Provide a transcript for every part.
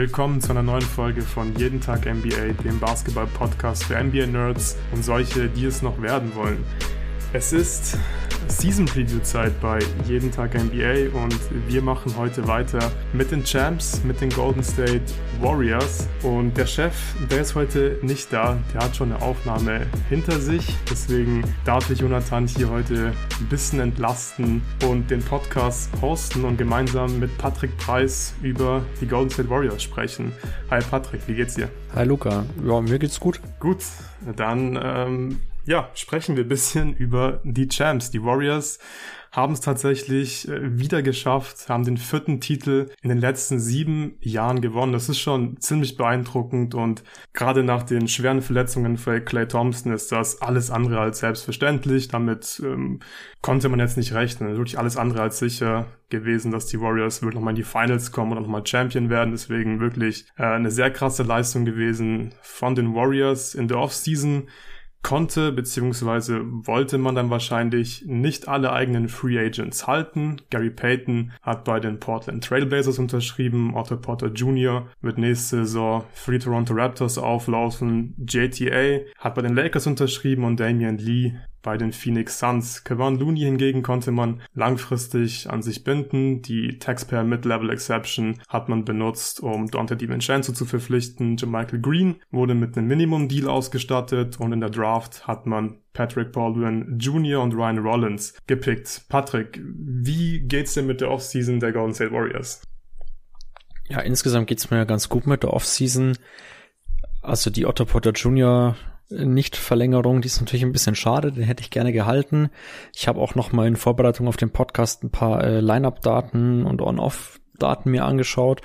Willkommen zu einer neuen Folge von Jeden Tag NBA, dem Basketball-Podcast für NBA-Nerds und solche, die es noch werden wollen. Es ist Season Preview Zeit bei Jeden Tag NBA und wir machen heute weiter mit den Champs, mit den Golden State Warriors. Und der Chef, der ist heute nicht da, der hat schon eine Aufnahme hinter sich. Deswegen darf ich Jonathan hier heute ein bisschen entlasten und den Podcast hosten und gemeinsam mit Patrick Preis über die Golden State Warriors sprechen. Hi Patrick, wie geht's dir? Hi Luca, ja, mir geht's gut. Gut, dann ähm, ja, sprechen wir ein bisschen über die Champs. Die Warriors haben es tatsächlich äh, wieder geschafft, haben den vierten Titel in den letzten sieben Jahren gewonnen. Das ist schon ziemlich beeindruckend und gerade nach den schweren Verletzungen für Clay Thompson ist das alles andere als selbstverständlich. Damit ähm, konnte man jetzt nicht rechnen. Wirklich alles andere als sicher gewesen, dass die Warriors wirklich nochmal in die Finals kommen und nochmal Champion werden. Deswegen wirklich äh, eine sehr krasse Leistung gewesen von den Warriors in der Offseason konnte beziehungsweise wollte man dann wahrscheinlich nicht alle eigenen Free Agents halten. Gary Payton hat bei den Portland Trailblazers unterschrieben, Otto Porter Jr. wird nächste Saison für die Toronto Raptors auflaufen, JTA hat bei den Lakers unterschrieben und Damian Lee bei den Phoenix Suns. Kevin Looney hingegen konnte man langfristig an sich binden. Die Taxpayer Mid-Level Exception hat man benutzt, um Dante DiVincenzo zu verpflichten. Michael Green wurde mit einem Minimum-Deal ausgestattet und in der Draft hat man Patrick Baldwin Jr. und Ryan Rollins gepickt. Patrick, wie geht's denn mit der Offseason der Golden State Warriors? Ja, insgesamt geht's mir ganz gut mit der Offseason. Also die Otto Porter Jr. Nicht-Verlängerung, die ist natürlich ein bisschen schade, den hätte ich gerne gehalten. Ich habe auch noch mal in Vorbereitung auf den Podcast ein paar äh, Line-Up-Daten und On-Off Daten mir angeschaut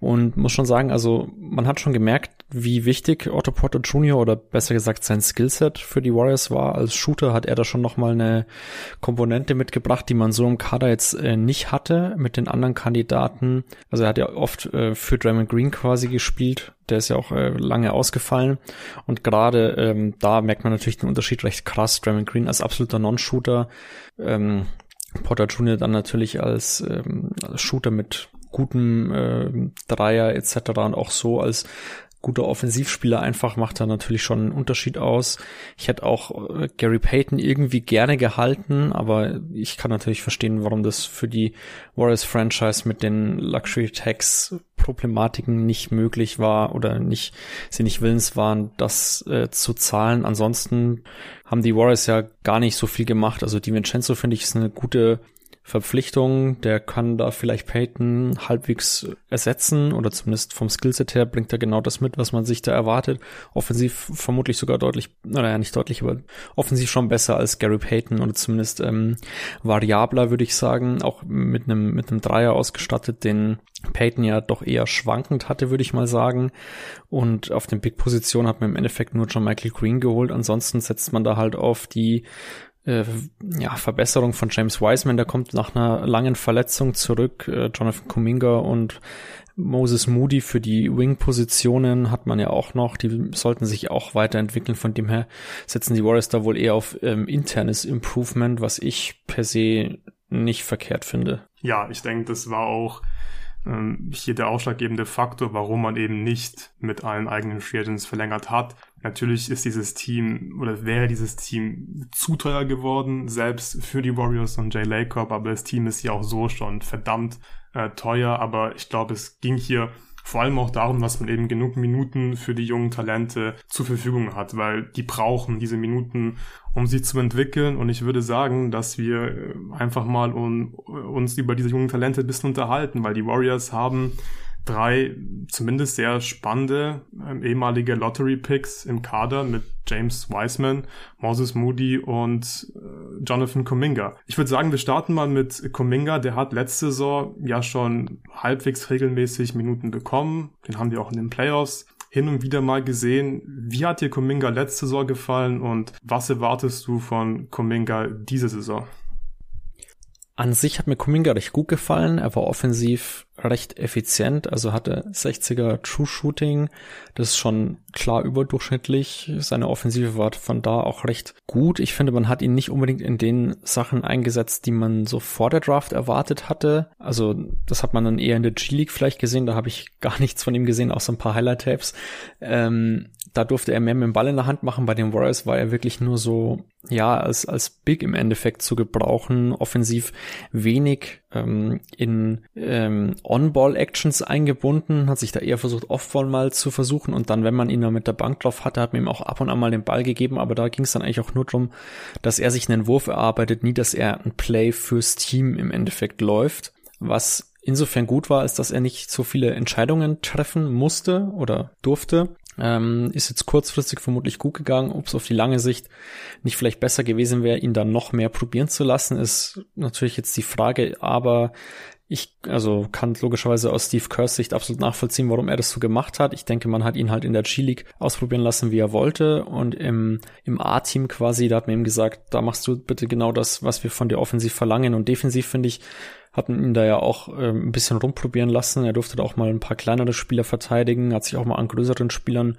und muss schon sagen, also man hat schon gemerkt, wie wichtig Otto Porter Jr. oder besser gesagt sein Skillset für die Warriors war. Als Shooter hat er da schon nochmal eine Komponente mitgebracht, die man so im Kader jetzt äh, nicht hatte mit den anderen Kandidaten. Also er hat ja oft äh, für Draymond Green quasi gespielt. Der ist ja auch äh, lange ausgefallen. Und gerade ähm, da merkt man natürlich den Unterschied recht krass. Draymond Green als absoluter Non-Shooter. Ähm, Porter Jr. dann natürlich als, ähm, als Shooter mit gutem äh, Dreier etc. und auch so als guter Offensivspieler einfach macht da natürlich schon einen Unterschied aus. Ich hätte auch äh, Gary Payton irgendwie gerne gehalten, aber ich kann natürlich verstehen, warum das für die Warriors Franchise mit den Luxury Tax Problematiken nicht möglich war oder nicht, sie nicht willens waren, das äh, zu zahlen. Ansonsten haben die Warriors ja gar nicht so viel gemacht. Also die Vincenzo finde ich ist eine gute Verpflichtung, der kann da vielleicht Peyton halbwegs ersetzen oder zumindest vom Skillset her bringt er genau das mit, was man sich da erwartet. Offensiv vermutlich sogar deutlich, naja, nicht deutlich, aber offensiv schon besser als Gary Payton oder zumindest ähm, variabler, würde ich sagen, auch mit einem mit einem Dreier ausgestattet, den Peyton ja doch eher schwankend hatte, würde ich mal sagen. Und auf den Big-Positionen hat man im Endeffekt nur John Michael Green geholt. Ansonsten setzt man da halt auf die äh, ja, Verbesserung von James Wiseman, der kommt nach einer langen Verletzung zurück. Äh, Jonathan Kuminga und Moses Moody für die Wing-Positionen hat man ja auch noch. Die sollten sich auch weiterentwickeln. Von dem her setzen die Warriors da wohl eher auf ähm, internes Improvement, was ich per se nicht verkehrt finde. Ja, ich denke, das war auch ähm, hier der ausschlaggebende Faktor, warum man eben nicht mit allen eigenen Free Agents verlängert hat. Natürlich ist dieses Team oder wäre dieses Team zu teuer geworden, selbst für die Warriors und Jay Lacob, aber das Team ist ja auch so schon verdammt äh, teuer, aber ich glaube, es ging hier vor allem auch darum, dass man eben genug Minuten für die jungen Talente zur Verfügung hat, weil die brauchen diese Minuten, um sich zu entwickeln. Und ich würde sagen, dass wir äh, einfach mal um, uns über diese jungen Talente ein bisschen unterhalten, weil die Warriors haben drei zumindest sehr spannende ähm, ehemalige Lottery-Picks im Kader mit James Wiseman, Moses Moody und äh, Jonathan Kuminga. Ich würde sagen, wir starten mal mit Kuminga. Der hat letzte Saison ja schon halbwegs regelmäßig Minuten bekommen. Den haben wir auch in den Playoffs hin und wieder mal gesehen. Wie hat dir Kuminga letzte Saison gefallen und was erwartest du von Kuminga diese Saison? An sich hat mir Kuminga recht gut gefallen. Er war offensiv recht effizient, also hatte 60er True Shooting, das ist schon klar überdurchschnittlich. Seine Offensive war von da auch recht gut. Ich finde, man hat ihn nicht unbedingt in den Sachen eingesetzt, die man so vor der Draft erwartet hatte. Also das hat man dann eher in der G-League vielleicht gesehen, da habe ich gar nichts von ihm gesehen, außer ein paar Highlight-Tapes. Ähm, da durfte er mehr mit dem Ball in der Hand machen. Bei den Warriors war er wirklich nur so, ja, als, als Big im Endeffekt zu gebrauchen. Offensiv wenig ähm, in ähm, On-Ball-Actions eingebunden, hat sich da eher versucht, Off-Ball mal zu versuchen. Und dann, wenn man ihn da mit der Bank drauf hatte, hat man ihm auch ab und an mal den Ball gegeben. Aber da ging es dann eigentlich auch nur darum, dass er sich einen Wurf erarbeitet, nie, dass er ein Play fürs Team im Endeffekt läuft. Was insofern gut war, ist, dass er nicht so viele Entscheidungen treffen musste oder durfte. Ähm, ist jetzt kurzfristig vermutlich gut gegangen. Ob es auf die lange Sicht nicht vielleicht besser gewesen wäre, ihn dann noch mehr probieren zu lassen, ist natürlich jetzt die Frage. Aber ich, also kann logischerweise aus Steve Kerrs Sicht absolut nachvollziehen, warum er das so gemacht hat. Ich denke, man hat ihn halt in der G-League ausprobieren lassen, wie er wollte. Und im, im A-Team quasi, da hat man ihm gesagt, da machst du bitte genau das, was wir von dir offensiv verlangen. Und defensiv finde ich, hatten ihn da ja auch ähm, ein bisschen rumprobieren lassen. Er durfte da auch mal ein paar kleinere Spieler verteidigen, hat sich auch mal an größeren Spielern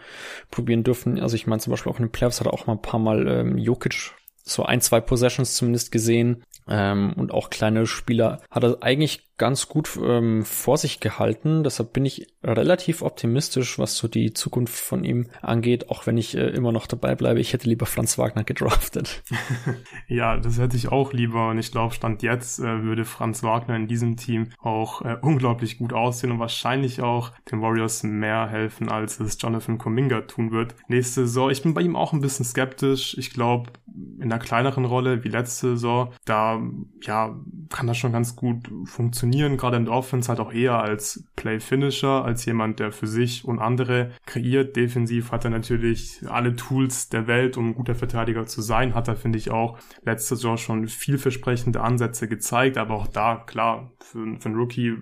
probieren dürfen. Also ich meine zum Beispiel auch in den Playoffs hat er auch mal ein paar Mal ähm, Jokic so ein, zwei Possessions zumindest gesehen. Ähm, und auch kleine Spieler hat er eigentlich ganz gut ähm, vor sich gehalten. Deshalb bin ich relativ optimistisch, was so die Zukunft von ihm angeht, auch wenn ich äh, immer noch dabei bleibe. Ich hätte lieber Franz Wagner gedraftet. ja, das hätte ich auch lieber. Und ich glaube, Stand jetzt äh, würde Franz Wagner in diesem Team auch äh, unglaublich gut aussehen und wahrscheinlich auch den Warriors mehr helfen, als es Jonathan Kuminga tun wird. Nächste Saison, ich bin bei ihm auch ein bisschen skeptisch. Ich glaube, in einer kleineren Rolle wie letzte Saison, da ja, kann das schon ganz gut funktionieren funktionieren, gerade in der Offense halt auch eher als Play-Finisher, als jemand, der für sich und andere kreiert. Defensiv hat er natürlich alle Tools der Welt, um ein guter Verteidiger zu sein. Hat er, finde ich, auch letztes Jahr schon vielversprechende Ansätze gezeigt, aber auch da, klar, für, für einen Rookie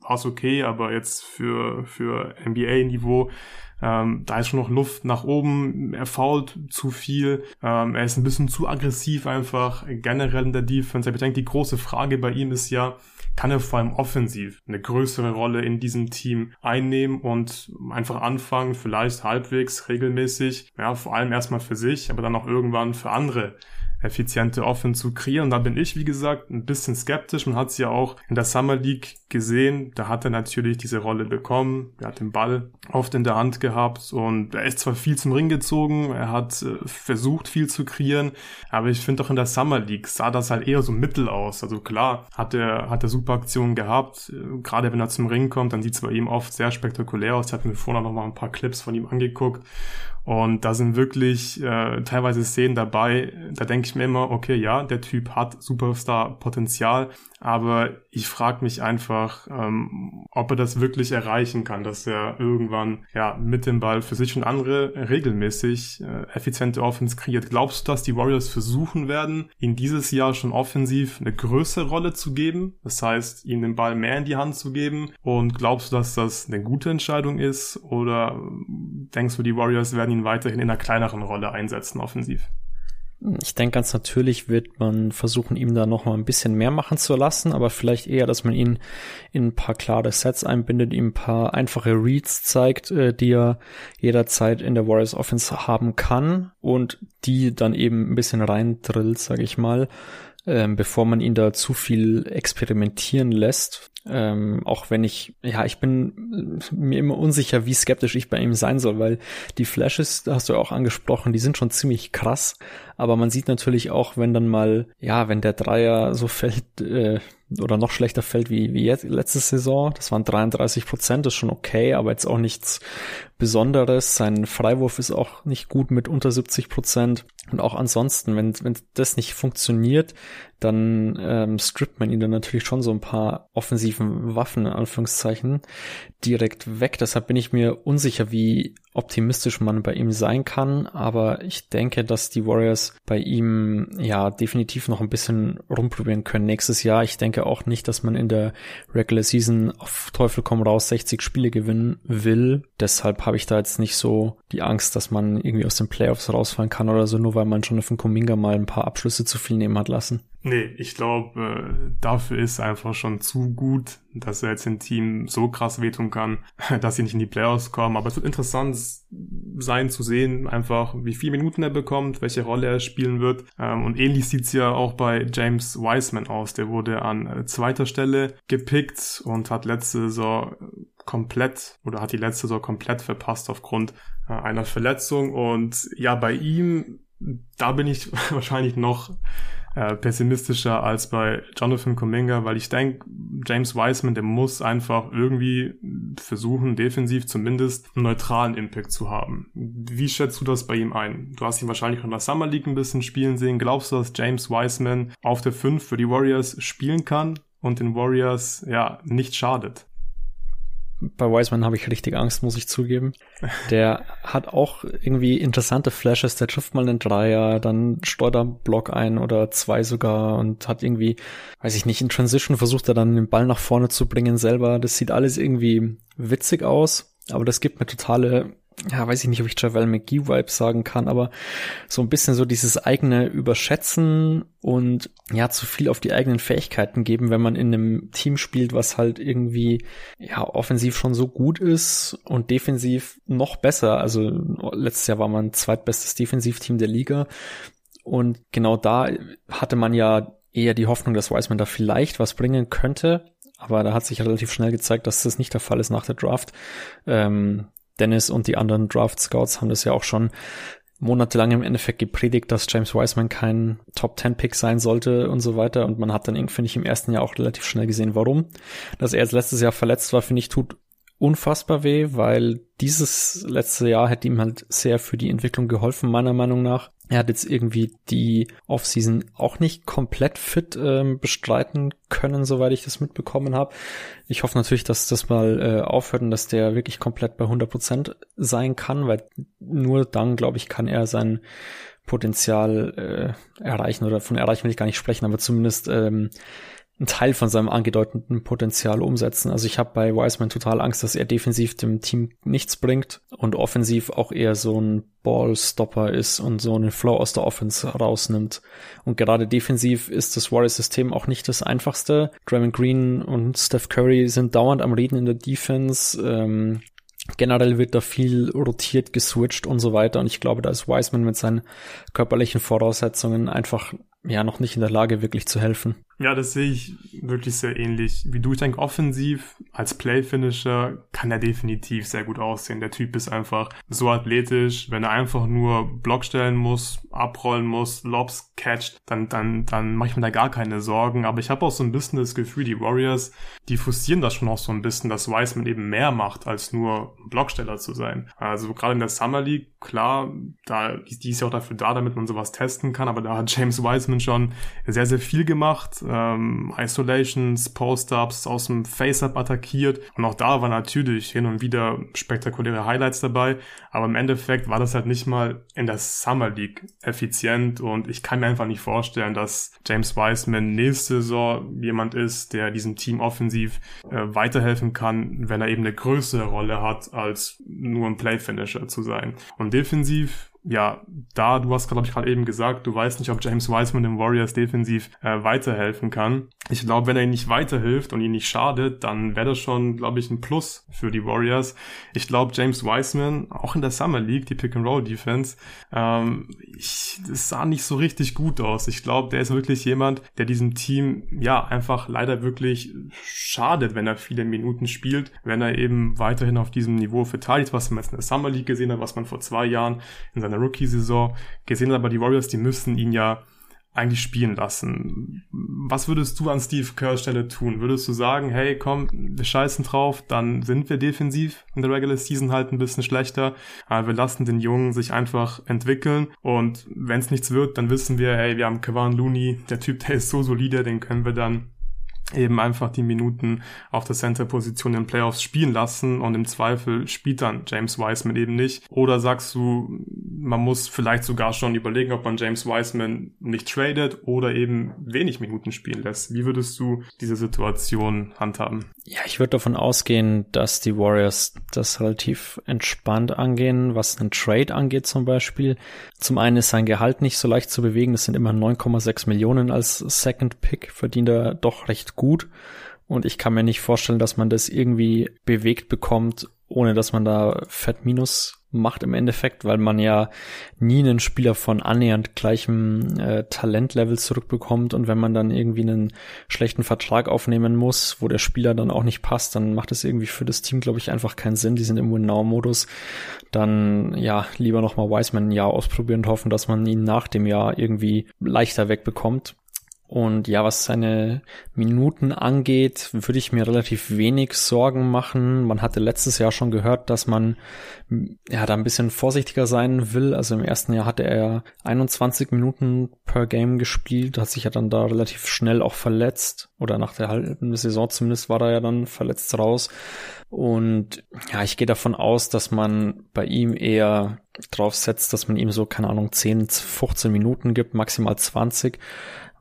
war es okay, aber jetzt für, für NBA-Niveau ähm, da ist schon noch Luft nach oben. Er fault zu viel. Ähm, er ist ein bisschen zu aggressiv einfach generell in der Defense. Ich denke, die große Frage bei ihm ist ja, kann er vor allem offensiv eine größere Rolle in diesem Team einnehmen und einfach anfangen, vielleicht halbwegs regelmäßig, ja, vor allem erstmal für sich, aber dann auch irgendwann für andere effiziente Offense zu kreieren. Und da bin ich, wie gesagt, ein bisschen skeptisch. Man hat es ja auch in der Summer League gesehen. Da hat er natürlich diese Rolle bekommen. Er hat den Ball oft in der Hand gehabt und er ist zwar viel zum Ring gezogen, er hat äh, versucht viel zu kreieren, aber ich finde auch in der Summer League sah das halt eher so mittel aus. Also klar, hat er, hat er super Aktionen gehabt. Äh, gerade wenn er zum Ring kommt, dann sieht es bei ihm oft sehr spektakulär aus. Ich hatte mir vorher noch mal ein paar Clips von ihm angeguckt und da sind wirklich äh, teilweise Szenen dabei, da denke ich mir immer, okay, ja, der Typ hat Superstar-Potenzial, aber ich frage mich einfach, ähm, ob er das wirklich erreichen kann, dass er irgendwann ja mit dem Ball für sich und andere regelmäßig äh, effiziente Offense kreiert. Glaubst du, dass die Warriors versuchen werden, ihn dieses Jahr schon offensiv eine größere Rolle zu geben? Das heißt, ihm den Ball mehr in die Hand zu geben? Und glaubst du, dass das eine gute Entscheidung ist? Oder denkst du, die Warriors werden ihn weiterhin in einer kleineren Rolle einsetzen offensiv? Ich denke ganz natürlich wird man versuchen, ihm da noch mal ein bisschen mehr machen zu lassen, aber vielleicht eher, dass man ihn in ein paar klare Sets einbindet, ihm ein paar einfache Reads zeigt, äh, die er jederzeit in der Warriors Offense haben kann und die dann eben ein bisschen reindrillt, sage ich mal, ähm, bevor man ihn da zu viel experimentieren lässt. Ähm, auch wenn ich, ja, ich bin mir immer unsicher, wie skeptisch ich bei ihm sein soll, weil die Flashes, hast du ja auch angesprochen, die sind schon ziemlich krass. Aber man sieht natürlich auch, wenn dann mal, ja, wenn der Dreier so fällt, äh, oder noch schlechter fällt wie, wie jetzt, letzte Saison. Das waren 33 Prozent, ist schon okay, aber jetzt auch nichts Besonderes. Sein Freiwurf ist auch nicht gut mit unter 70 Prozent. Und auch ansonsten, wenn, wenn das nicht funktioniert, dann ähm, strippt man ihn dann natürlich schon so ein paar offensiven Waffen, in Anführungszeichen, direkt weg. Deshalb bin ich mir unsicher, wie optimistisch man bei ihm sein kann. Aber ich denke, dass die Warriors bei ihm ja definitiv noch ein bisschen rumprobieren können nächstes Jahr. Ich denke auch nicht, dass man in der Regular Season auf Teufel komm raus 60 Spiele gewinnen will. Deshalb habe ich da jetzt nicht so die Angst, dass man irgendwie aus den Playoffs rausfallen kann oder so, nur weil man schon von Kuminga mal ein paar Abschlüsse zu viel nehmen hat lassen. Nee, ich glaube, äh, dafür ist einfach schon zu gut, dass er jetzt dem Team so krass wehtun kann, dass sie nicht in die Playoffs kommen. Aber es wird interessant sein zu sehen, einfach wie viele Minuten er bekommt, welche Rolle er spielen wird. Ähm, und ähnlich sieht's ja auch bei James Wiseman aus. Der wurde an äh, zweiter Stelle gepickt und hat letzte Saison komplett oder hat die letzte Saison komplett verpasst aufgrund äh, einer Verletzung. Und ja, bei ihm, da bin ich wahrscheinlich noch äh, pessimistischer als bei Jonathan Kuminga, weil ich denke, James Wiseman, der muss einfach irgendwie versuchen, defensiv zumindest einen neutralen Impact zu haben. Wie schätzt du das bei ihm ein? Du hast ihn wahrscheinlich in der Summer League ein bisschen spielen sehen. Glaubst du, dass James Wiseman auf der 5 für die Warriors spielen kann und den Warriors ja nicht schadet? Bei Wiseman habe ich richtig Angst, muss ich zugeben. Der hat auch irgendwie interessante Flashes, der trifft mal einen Dreier, dann steuert er einen Block ein oder zwei sogar und hat irgendwie, weiß ich nicht, in Transition versucht er dann den Ball nach vorne zu bringen selber. Das sieht alles irgendwie witzig aus, aber das gibt mir totale ja, weiß ich nicht, ob ich Javel McGee-Vibes sagen kann, aber so ein bisschen so dieses eigene Überschätzen und ja, zu viel auf die eigenen Fähigkeiten geben, wenn man in einem Team spielt, was halt irgendwie ja offensiv schon so gut ist und defensiv noch besser. Also letztes Jahr war man zweitbestes Defensivteam der Liga und genau da hatte man ja eher die Hoffnung, dass Wiseman da vielleicht was bringen könnte. Aber da hat sich relativ schnell gezeigt, dass das nicht der Fall ist nach der Draft. Ähm, Dennis und die anderen Draft Scouts haben das ja auch schon monatelang im Endeffekt gepredigt, dass James Wiseman kein Top 10 Pick sein sollte und so weiter. Und man hat dann, finde ich, im ersten Jahr auch relativ schnell gesehen, warum. Dass er jetzt letztes Jahr verletzt war, finde ich, tut unfassbar weh, weil dieses letzte Jahr hätte ihm halt sehr für die Entwicklung geholfen, meiner Meinung nach. Er hat jetzt irgendwie die Offseason auch nicht komplett fit ähm, bestreiten können, soweit ich das mitbekommen habe. Ich hoffe natürlich, dass das mal äh, aufhört und dass der wirklich komplett bei 100 Prozent sein kann, weil nur dann, glaube ich, kann er sein Potenzial äh, erreichen oder von erreichen will ich gar nicht sprechen, aber zumindest ähm, einen Teil von seinem angedeuteten Potenzial umsetzen. Also ich habe bei Wiseman total Angst, dass er defensiv dem Team nichts bringt und offensiv auch eher so ein Ballstopper ist und so einen Flow aus der Offense rausnimmt. Und gerade defensiv ist das Warriors-System auch nicht das einfachste. Draymond Green und Steph Curry sind dauernd am Reden in der Defense. Ähm, generell wird da viel rotiert, geswitcht und so weiter. Und ich glaube, da ist Wiseman mit seinen körperlichen Voraussetzungen einfach ja noch nicht in der Lage, wirklich zu helfen. Ja, das sehe ich wirklich sehr ähnlich wie du. Ich denke, offensiv als Playfinisher kann er definitiv sehr gut aussehen. Der Typ ist einfach so athletisch. Wenn er einfach nur Block stellen muss, abrollen muss, Lobs catcht, dann, dann, dann mache ich mir da gar keine Sorgen. Aber ich habe auch so ein bisschen das Gefühl, die Warriors, die fussieren das schon auch so ein bisschen, dass Wiseman eben mehr macht, als nur Blocksteller zu sein. Also gerade in der Summer League, klar, da, die ist ja auch dafür da, damit man sowas testen kann. Aber da hat James Wiseman schon sehr, sehr viel gemacht ähm, Isolations, Post-Ups aus dem Face-Up attackiert. Und auch da war natürlich hin und wieder spektakuläre Highlights dabei. Aber im Endeffekt war das halt nicht mal in der Summer League effizient. Und ich kann mir einfach nicht vorstellen, dass James Wiseman nächste Saison jemand ist, der diesem Team offensiv äh, weiterhelfen kann, wenn er eben eine größere Rolle hat, als nur ein Play-Finisher zu sein. Und defensiv ja, da, du hast, glaube ich, gerade eben gesagt, du weißt nicht, ob James Wiseman dem Warriors defensiv äh, weiterhelfen kann. Ich glaube, wenn er ihnen nicht weiterhilft und ihnen nicht schadet, dann wäre das schon, glaube ich, ein Plus für die Warriors. Ich glaube, James Wiseman, auch in der Summer League, die Pick-and-Roll-Defense, ähm, ich, das sah nicht so richtig gut aus. Ich glaube, der ist wirklich jemand, der diesem Team, ja, einfach leider wirklich schadet, wenn er viele Minuten spielt, wenn er eben weiterhin auf diesem Niveau verteidigt, was man jetzt in der Summer League gesehen hat, was man vor zwei Jahren in seiner Rookie-Saison gesehen aber die Warriors, die müssen ihn ja eigentlich spielen lassen. Was würdest du an Steve Kerrs Stelle tun? Würdest du sagen, hey, komm, wir scheißen drauf, dann sind wir defensiv in der Regular Season halt ein bisschen schlechter, aber wir lassen den Jungen sich einfach entwickeln und wenn es nichts wird, dann wissen wir, hey, wir haben Kevin Looney, der Typ, der ist so solide, den können wir dann eben einfach die Minuten auf der Center-Position in Playoffs spielen lassen und im Zweifel spielt dann James Wiseman eben nicht. Oder sagst du, man muss vielleicht sogar schon überlegen, ob man James Wiseman nicht tradet oder eben wenig Minuten spielen lässt. Wie würdest du diese Situation handhaben? Ja, ich würde davon ausgehen, dass die Warriors das relativ entspannt angehen, was einen Trade angeht zum Beispiel. Zum einen ist sein Gehalt nicht so leicht zu bewegen. Das sind immer 9,6 Millionen als Second Pick, verdient er doch recht gut. Und ich kann mir nicht vorstellen, dass man das irgendwie bewegt bekommt, ohne dass man da Fett Minus macht im Endeffekt, weil man ja nie einen Spieler von annähernd gleichem äh, Talentlevel zurückbekommt und wenn man dann irgendwie einen schlechten Vertrag aufnehmen muss, wo der Spieler dann auch nicht passt, dann macht es irgendwie für das Team, glaube ich, einfach keinen Sinn. Die sind im Win-Now-Modus. Dann ja, lieber nochmal Wiseman ein Jahr ausprobieren und hoffen, dass man ihn nach dem Jahr irgendwie leichter wegbekommt. Und ja, was seine Minuten angeht, würde ich mir relativ wenig Sorgen machen. Man hatte letztes Jahr schon gehört, dass man ja da ein bisschen vorsichtiger sein will. Also im ersten Jahr hatte er 21 Minuten per Game gespielt, hat sich ja dann da relativ schnell auch verletzt. Oder nach der halben Saison zumindest war er ja dann verletzt raus. Und ja, ich gehe davon aus, dass man bei ihm eher drauf setzt, dass man ihm so, keine Ahnung, 10, 15 Minuten gibt, maximal 20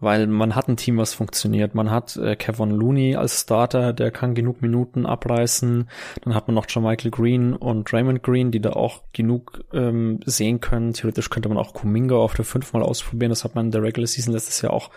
weil man hat ein Team, was funktioniert. Man hat äh, Kevin Looney als Starter, der kann genug Minuten abreißen. Dann hat man noch Michael Green und Raymond Green, die da auch genug ähm, sehen können. Theoretisch könnte man auch Kuminga auf der 5 mal ausprobieren. Das hat man in der Regular Season letztes Jahr auch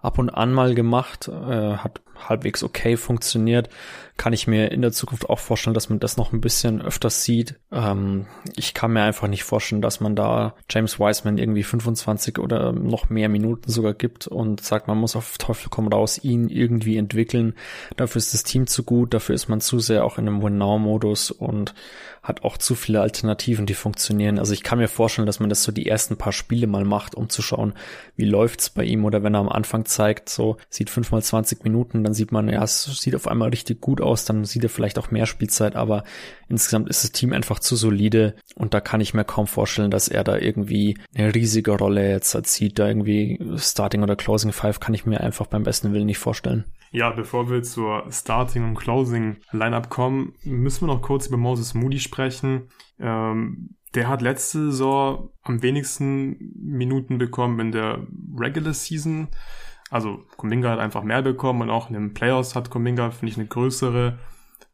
ab und an mal gemacht. Äh, hat halbwegs okay funktioniert kann ich mir in der Zukunft auch vorstellen, dass man das noch ein bisschen öfters sieht. Ähm, ich kann mir einfach nicht vorstellen, dass man da James Wiseman irgendwie 25 oder noch mehr Minuten sogar gibt und sagt, man muss auf Teufel komm raus ihn irgendwie entwickeln. Dafür ist das Team zu gut, dafür ist man zu sehr auch in einem Win-Now-Modus und hat auch zu viele Alternativen, die funktionieren. Also ich kann mir vorstellen, dass man das so die ersten paar Spiele mal macht, um zu schauen, wie läuft's bei ihm oder wenn er am Anfang zeigt, so sieht fünf mal 20 Minuten, dann sieht man, ja, es sieht auf einmal richtig gut aus, dann sieht er vielleicht auch mehr Spielzeit, aber insgesamt ist das Team einfach zu solide und da kann ich mir kaum vorstellen, dass er da irgendwie eine riesige Rolle jetzt erzieht, da irgendwie Starting oder Closing Five kann ich mir einfach beim besten Willen nicht vorstellen. Ja, bevor wir zur Starting und Closing Lineup kommen, müssen wir noch kurz über Moses Moody sprechen. Ähm, der hat letzte Saison am wenigsten Minuten bekommen in der Regular Season. Also Kuminga hat einfach mehr bekommen und auch in den Playoffs hat Kuminga, finde ich, eine größere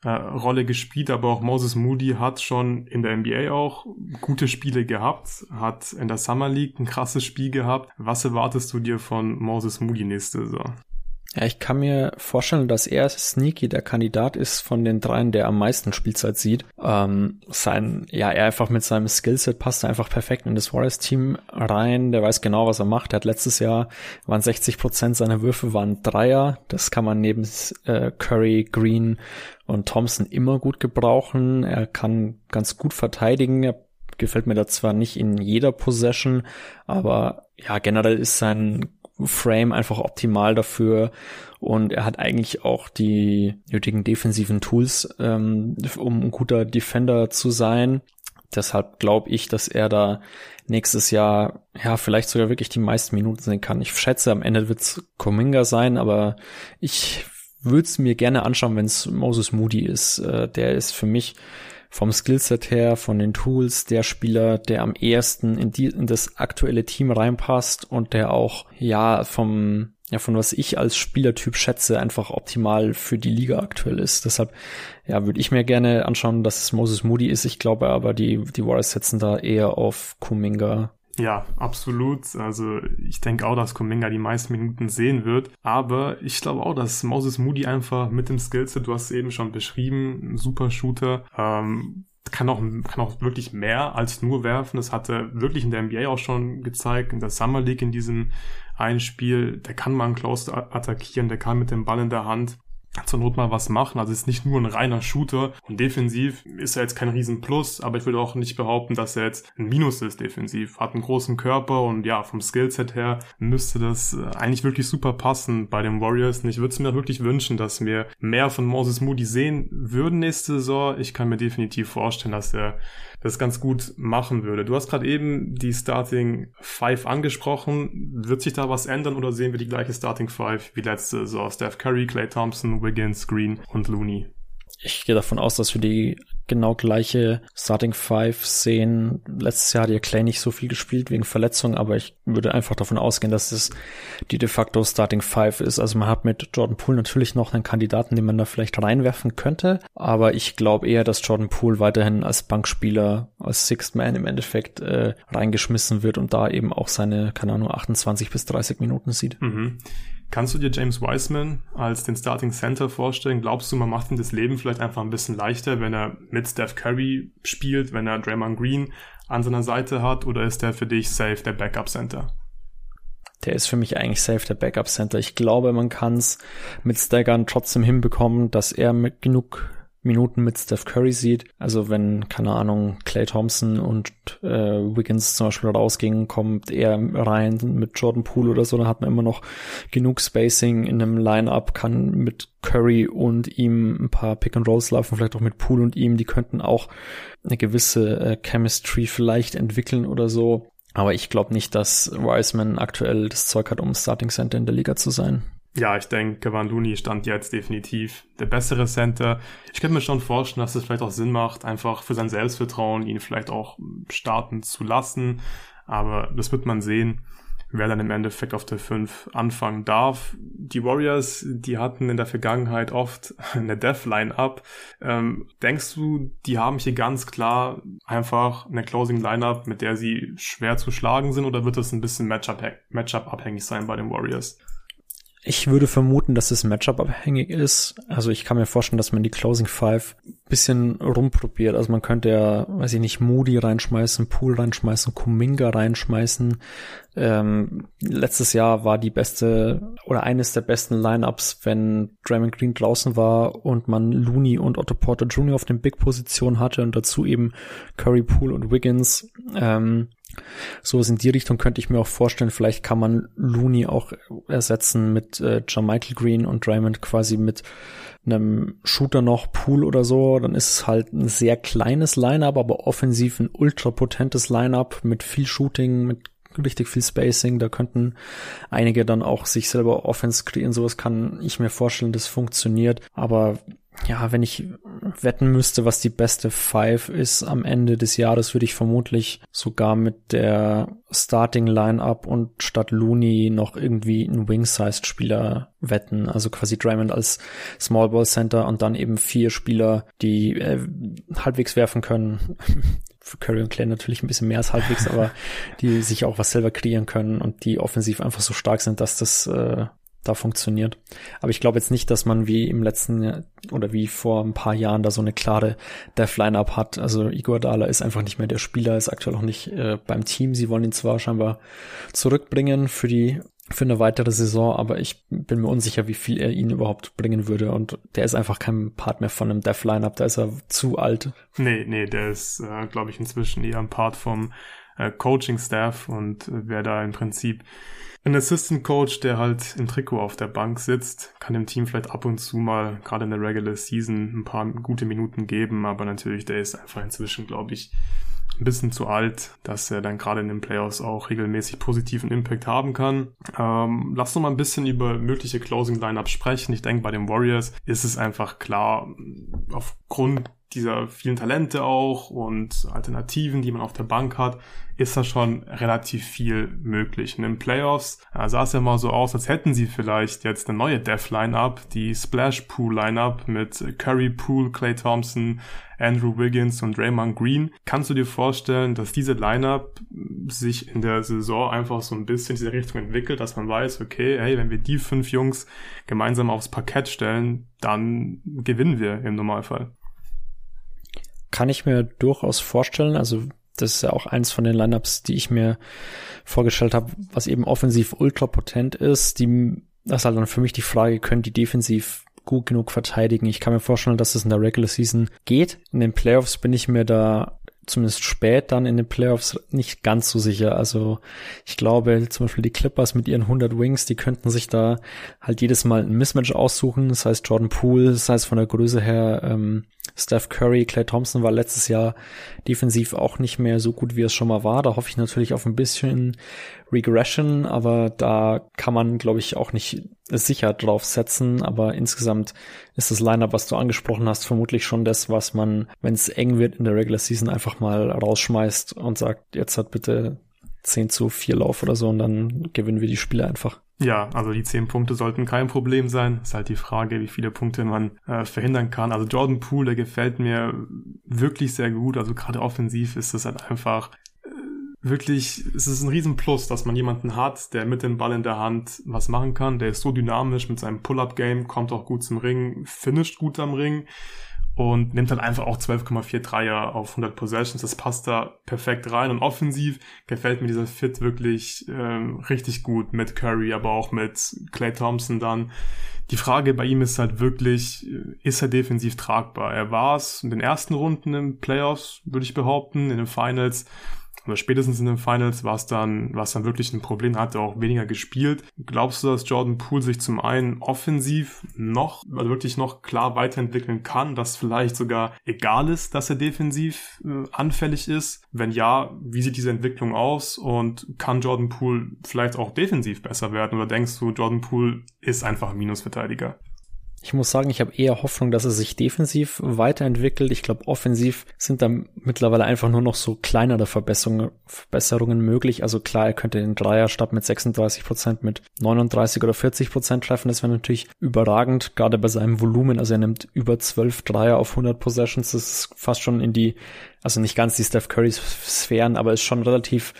äh, Rolle gespielt, aber auch Moses Moody hat schon in der NBA auch gute Spiele gehabt, hat in der Summer League ein krasses Spiel gehabt. Was erwartest du dir von Moses Moody nächste Saison? Ja, ich kann mir vorstellen, dass er sneaky der Kandidat ist von den dreien, der am meisten Spielzeit sieht. Ähm, sein, ja, er einfach mit seinem Skillset passt einfach perfekt in das Warriors-Team rein. Der weiß genau, was er macht. Er hat letztes Jahr waren 60 Prozent seiner Würfe waren Dreier. Das kann man neben äh, Curry, Green und Thompson immer gut gebrauchen. Er kann ganz gut verteidigen. Er gefällt mir da zwar nicht in jeder Possession, aber ja, generell ist sein Frame einfach optimal dafür und er hat eigentlich auch die nötigen defensiven Tools, ähm, um ein guter Defender zu sein. Deshalb glaube ich, dass er da nächstes Jahr ja vielleicht sogar wirklich die meisten Minuten sehen kann. Ich schätze, am Ende wird's Kominga sein, aber ich würde es mir gerne anschauen, wenn es Moses Moody ist. Äh, der ist für mich vom Skillset her, von den Tools, der Spieler, der am ehesten in, die, in das aktuelle Team reinpasst und der auch, ja, vom, ja, von was ich als Spielertyp schätze, einfach optimal für die Liga aktuell ist. Deshalb, ja, würde ich mir gerne anschauen, dass es Moses Moody ist. Ich glaube aber, die, die Warriors setzen da eher auf Kuminga ja, absolut. Also ich denke auch, dass Kuminga die meisten Minuten sehen wird. Aber ich glaube auch, dass Moses Moody einfach mit dem Skillset, du hast es eben schon beschrieben, ein super Shooter, ähm, kann auch, kann auch wirklich mehr als nur werfen. Das hat er wirklich in der NBA auch schon gezeigt, in der Summer League in diesem einen Spiel. Der kann mal einen Close attackieren, der kann mit dem Ball in der Hand zur Not mal was machen. Also ist nicht nur ein reiner Shooter. Und defensiv ist er jetzt kein Riesenplus, aber ich würde auch nicht behaupten, dass er jetzt ein Minus ist defensiv. Hat einen großen Körper und ja, vom Skillset her müsste das äh, eigentlich wirklich super passen bei den Warriors. Und ich würde es mir wirklich wünschen, dass wir mehr von Moses Moody sehen würden nächste Saison. Ich kann mir definitiv vorstellen, dass er das ganz gut machen würde. Du hast gerade eben die Starting Five angesprochen. Wird sich da was ändern oder sehen wir die gleiche Starting Five wie letzte Saison? Steph Curry, Clay Thompson, Wiggins, Green und Looney. Ich gehe davon aus, dass wir die genau gleiche Starting Five sehen. Letztes Jahr hat ja Clay nicht so viel gespielt wegen Verletzung, aber ich würde einfach davon ausgehen, dass es die de facto Starting Five ist. Also man hat mit Jordan Poole natürlich noch einen Kandidaten, den man da vielleicht reinwerfen könnte, aber ich glaube eher, dass Jordan Poole weiterhin als Bankspieler, als Sixth Man im Endeffekt äh, reingeschmissen wird und da eben auch seine, keine Ahnung, 28 bis 30 Minuten sieht. Mhm. Kannst du dir James Wiseman als den Starting Center vorstellen? Glaubst du, man macht ihm das Leben vielleicht einfach ein bisschen leichter, wenn er mit Steph Curry spielt, wenn er Draymond Green an seiner Seite hat, oder ist der für dich safe der Backup Center? Der ist für mich eigentlich safe der Backup Center. Ich glaube, man kann es mit Staggern trotzdem hinbekommen, dass er mit genug Minuten mit Steph Curry sieht. Also wenn, keine Ahnung, Clay Thompson und äh, Wiggins zum Beispiel rausgingen, kommt er rein mit Jordan Poole oder so, dann hat man immer noch genug Spacing in einem Line-Up, kann mit Curry und ihm ein paar Pick-and-Rolls laufen, vielleicht auch mit Poole und ihm, die könnten auch eine gewisse äh, Chemistry vielleicht entwickeln oder so. Aber ich glaube nicht, dass Wiseman aktuell das Zeug hat, um Starting Center in der Liga zu sein. Ja, ich denke, Kevin Looney stand jetzt definitiv der bessere Center. Ich könnte mir schon vorstellen, dass es vielleicht auch Sinn macht, einfach für sein Selbstvertrauen ihn vielleicht auch starten zu lassen. Aber das wird man sehen, wer dann im Endeffekt auf der 5 anfangen darf. Die Warriors, die hatten in der Vergangenheit oft eine Death-Line-Up. Ähm, denkst du, die haben hier ganz klar einfach eine Closing-Line-Up, mit der sie schwer zu schlagen sind, oder wird das ein bisschen Matchup-abhängig sein bei den Warriors? Ich würde vermuten, dass es Matchup-abhängig ist. Also ich kann mir vorstellen, dass man die Closing Five bisschen rumprobiert. Also man könnte ja, weiß ich nicht, Moody reinschmeißen, Pool reinschmeißen, Kuminga reinschmeißen. Ähm, letztes Jahr war die beste oder eines der besten Lineups, wenn Draymond Green draußen war und man Looney und Otto Porter Jr. auf den Big-Positionen hatte und dazu eben Curry, Pool und Wiggins. Ähm, so in die Richtung könnte ich mir auch vorstellen, vielleicht kann man Looney auch ersetzen mit äh, Michael Green und Draymond quasi mit einem Shooter noch, Pool oder so, dann ist es halt ein sehr kleines Lineup, aber offensiv ein ultra potentes Lineup mit viel Shooting, mit richtig viel Spacing. Da könnten einige dann auch sich selber Offense kreieren. Sowas kann ich mir vorstellen, das funktioniert. Aber ja, wenn ich wetten müsste, was die beste Five ist am Ende des Jahres, würde ich vermutlich sogar mit der Starting Lineup und statt Looney noch irgendwie einen Wing-Sized Spieler wetten. Also quasi Draymond als Small Ball Center und dann eben vier Spieler, die äh, halbwegs werfen können. Für Curry und Clay natürlich ein bisschen mehr als halbwegs, aber die sich auch was selber kreieren können und die offensiv einfach so stark sind, dass das äh, da funktioniert. Aber ich glaube jetzt nicht, dass man wie im letzten oder wie vor ein paar Jahren da so eine klare Death-Line-Up hat. Also Igor Dala ist einfach nicht mehr der Spieler, ist aktuell auch nicht äh, beim Team. Sie wollen ihn zwar scheinbar zurückbringen für die für eine weitere Saison, aber ich bin mir unsicher, wie viel er ihn überhaupt bringen würde. Und der ist einfach kein Part mehr von einem Death Lineup, da ist er zu alt. Nee, nee, der ist, äh, glaube ich, inzwischen eher ein Part vom äh, Coaching-Staff und äh, wer da im Prinzip ein Assistant Coach, der halt im Trikot auf der Bank sitzt, kann dem Team vielleicht ab und zu mal, gerade in der Regular Season, ein paar gute Minuten geben, aber natürlich, der ist einfach inzwischen, glaube ich, ein bisschen zu alt, dass er dann gerade in den Playoffs auch regelmäßig positiven Impact haben kann. Ähm, lass uns mal ein bisschen über mögliche Closing Lineups sprechen. Ich denke, bei den Warriors ist es einfach klar, aufgrund dieser vielen Talente auch und Alternativen, die man auf der Bank hat, ist da schon relativ viel möglich. In den Playoffs äh, sah es ja mal so aus, als hätten sie vielleicht jetzt eine neue Death Lineup, die Splash Pool Lineup mit Curry Pool, Clay Thompson, Andrew Wiggins und Draymond Green. Kannst du dir vorstellen, dass diese Lineup sich in der Saison einfach so ein bisschen in diese Richtung entwickelt, dass man weiß, okay, hey, wenn wir die fünf Jungs gemeinsam aufs Parkett stellen, dann gewinnen wir im Normalfall? Kann ich mir durchaus vorstellen. Also das ist ja auch eins von den Lineups, die ich mir vorgestellt habe, was eben offensiv ultra potent ist. Die, das ist halt dann für mich die Frage, können die defensiv gut genug verteidigen? Ich kann mir vorstellen, dass es in der Regular Season geht. In den Playoffs bin ich mir da zumindest spät dann in den Playoffs nicht ganz so sicher. Also ich glaube zum Beispiel die Clippers mit ihren 100 Wings, die könnten sich da halt jedes Mal ein Mismatch aussuchen. Das heißt Jordan Poole, das heißt von der Größe her ähm, Steph Curry, Clay Thompson war letztes Jahr defensiv auch nicht mehr so gut, wie es schon mal war. Da hoffe ich natürlich auf ein bisschen Regression, aber da kann man, glaube ich, auch nicht sicher drauf setzen. Aber insgesamt ist das Lineup, was du angesprochen hast, vermutlich schon das, was man, wenn es eng wird in der Regular Season, einfach mal rausschmeißt und sagt, jetzt hat bitte 10 zu 4 Lauf oder so und dann gewinnen wir die Spiele einfach. Ja, also die 10 Punkte sollten kein Problem sein. Ist halt die Frage, wie viele Punkte man äh, verhindern kann. Also Jordan Poole, der gefällt mir wirklich sehr gut. Also gerade offensiv ist es halt einfach äh, wirklich, es ist ein Riesenplus, dass man jemanden hat, der mit dem Ball in der Hand was machen kann. Der ist so dynamisch mit seinem Pull-Up-Game, kommt auch gut zum Ring, finisht gut am Ring und nimmt halt einfach auch 12,4 Dreier auf 100 Possessions. Das passt da perfekt rein und offensiv gefällt mir dieser Fit wirklich ähm, richtig gut mit Curry, aber auch mit Clay Thompson dann. Die Frage bei ihm ist halt wirklich, ist er defensiv tragbar? Er war es in den ersten Runden im Playoffs, würde ich behaupten, in den Finals spätestens in den Finals war es dann, war es dann wirklich ein Problem, hat er auch weniger gespielt. Glaubst du, dass Jordan Poole sich zum einen offensiv noch, also wirklich noch klar weiterentwickeln kann, dass vielleicht sogar egal ist, dass er defensiv äh, anfällig ist? Wenn ja, wie sieht diese Entwicklung aus und kann Jordan Poole vielleicht auch defensiv besser werden oder denkst du, Jordan Poole ist einfach Minusverteidiger? Ich muss sagen, ich habe eher Hoffnung, dass er sich defensiv weiterentwickelt. Ich glaube, offensiv sind da mittlerweile einfach nur noch so kleinere Verbesserungen, Verbesserungen möglich. Also klar, er könnte den Dreier statt mit 36 Prozent mit 39 oder 40 Prozent treffen. Das wäre natürlich überragend, gerade bei seinem Volumen. Also er nimmt über 12 Dreier auf 100 Possessions. Das ist fast schon in die, also nicht ganz die Steph Curry Sphären, aber ist schon relativ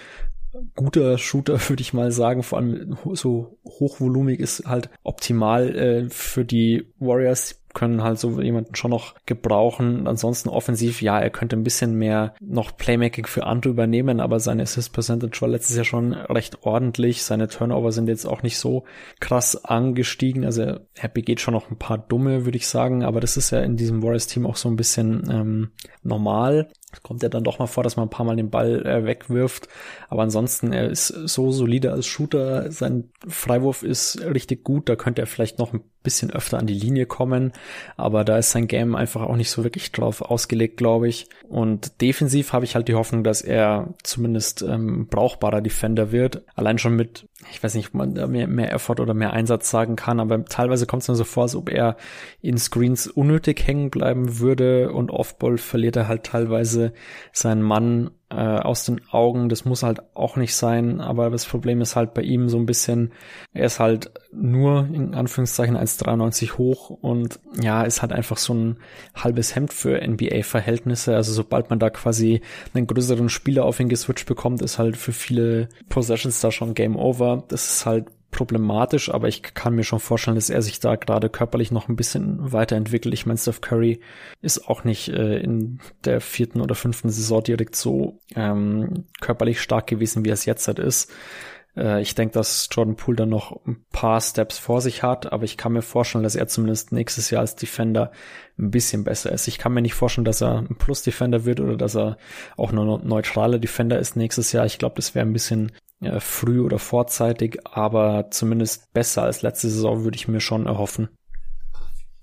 guter Shooter, würde ich mal sagen. Vor allem so hochvolumig ist halt optimal äh, für die Warriors können halt so jemanden schon noch gebrauchen. Ansonsten offensiv, ja, er könnte ein bisschen mehr noch Playmaking für andere übernehmen, aber seine Assist Percentage war letztes Jahr schon recht ordentlich. Seine Turnover sind jetzt auch nicht so krass angestiegen. Also er begeht schon noch ein paar dumme, würde ich sagen, aber das ist ja in diesem Warriors Team auch so ein bisschen ähm, normal. Es kommt ja dann doch mal vor, dass man ein paar Mal den Ball äh, wegwirft. Aber ansonsten, er ist so solide als Shooter. Sein Freiwurf ist richtig gut. Da könnte er vielleicht noch ein bisschen öfter an die Linie kommen. Aber da ist sein Game einfach auch nicht so wirklich drauf ausgelegt, glaube ich. Und defensiv habe ich halt die Hoffnung, dass er zumindest ähm, brauchbarer Defender wird. Allein schon mit ich weiß nicht, ob man da mehr, mehr Effort oder mehr Einsatz sagen kann, aber teilweise kommt es mir so vor, als ob er in Screens unnötig hängen bleiben würde und Offball verliert er halt teilweise seinen Mann äh, aus den Augen. Das muss halt auch nicht sein, aber das Problem ist halt bei ihm so ein bisschen, er ist halt nur in Anführungszeichen 1,93 hoch und ja, ist halt einfach so ein halbes Hemd für NBA-Verhältnisse. Also sobald man da quasi einen größeren Spieler auf ihn geswitcht bekommt, ist halt für viele Possessions da schon Game Over. Das ist halt problematisch, aber ich kann mir schon vorstellen, dass er sich da gerade körperlich noch ein bisschen weiterentwickelt. Ich meine, Steph Curry ist auch nicht äh, in der vierten oder fünften Saison direkt so ähm, körperlich stark gewesen, wie er es jetzt halt ist. Äh, ich denke, dass Jordan Poole dann noch ein paar Steps vor sich hat, aber ich kann mir vorstellen, dass er zumindest nächstes Jahr als Defender ein bisschen besser ist. Ich kann mir nicht vorstellen, dass er ein Plus-Defender wird oder dass er auch nur neutraler Defender ist nächstes Jahr. Ich glaube, das wäre ein bisschen früh oder vorzeitig, aber zumindest besser als letzte Saison würde ich mir schon erhoffen.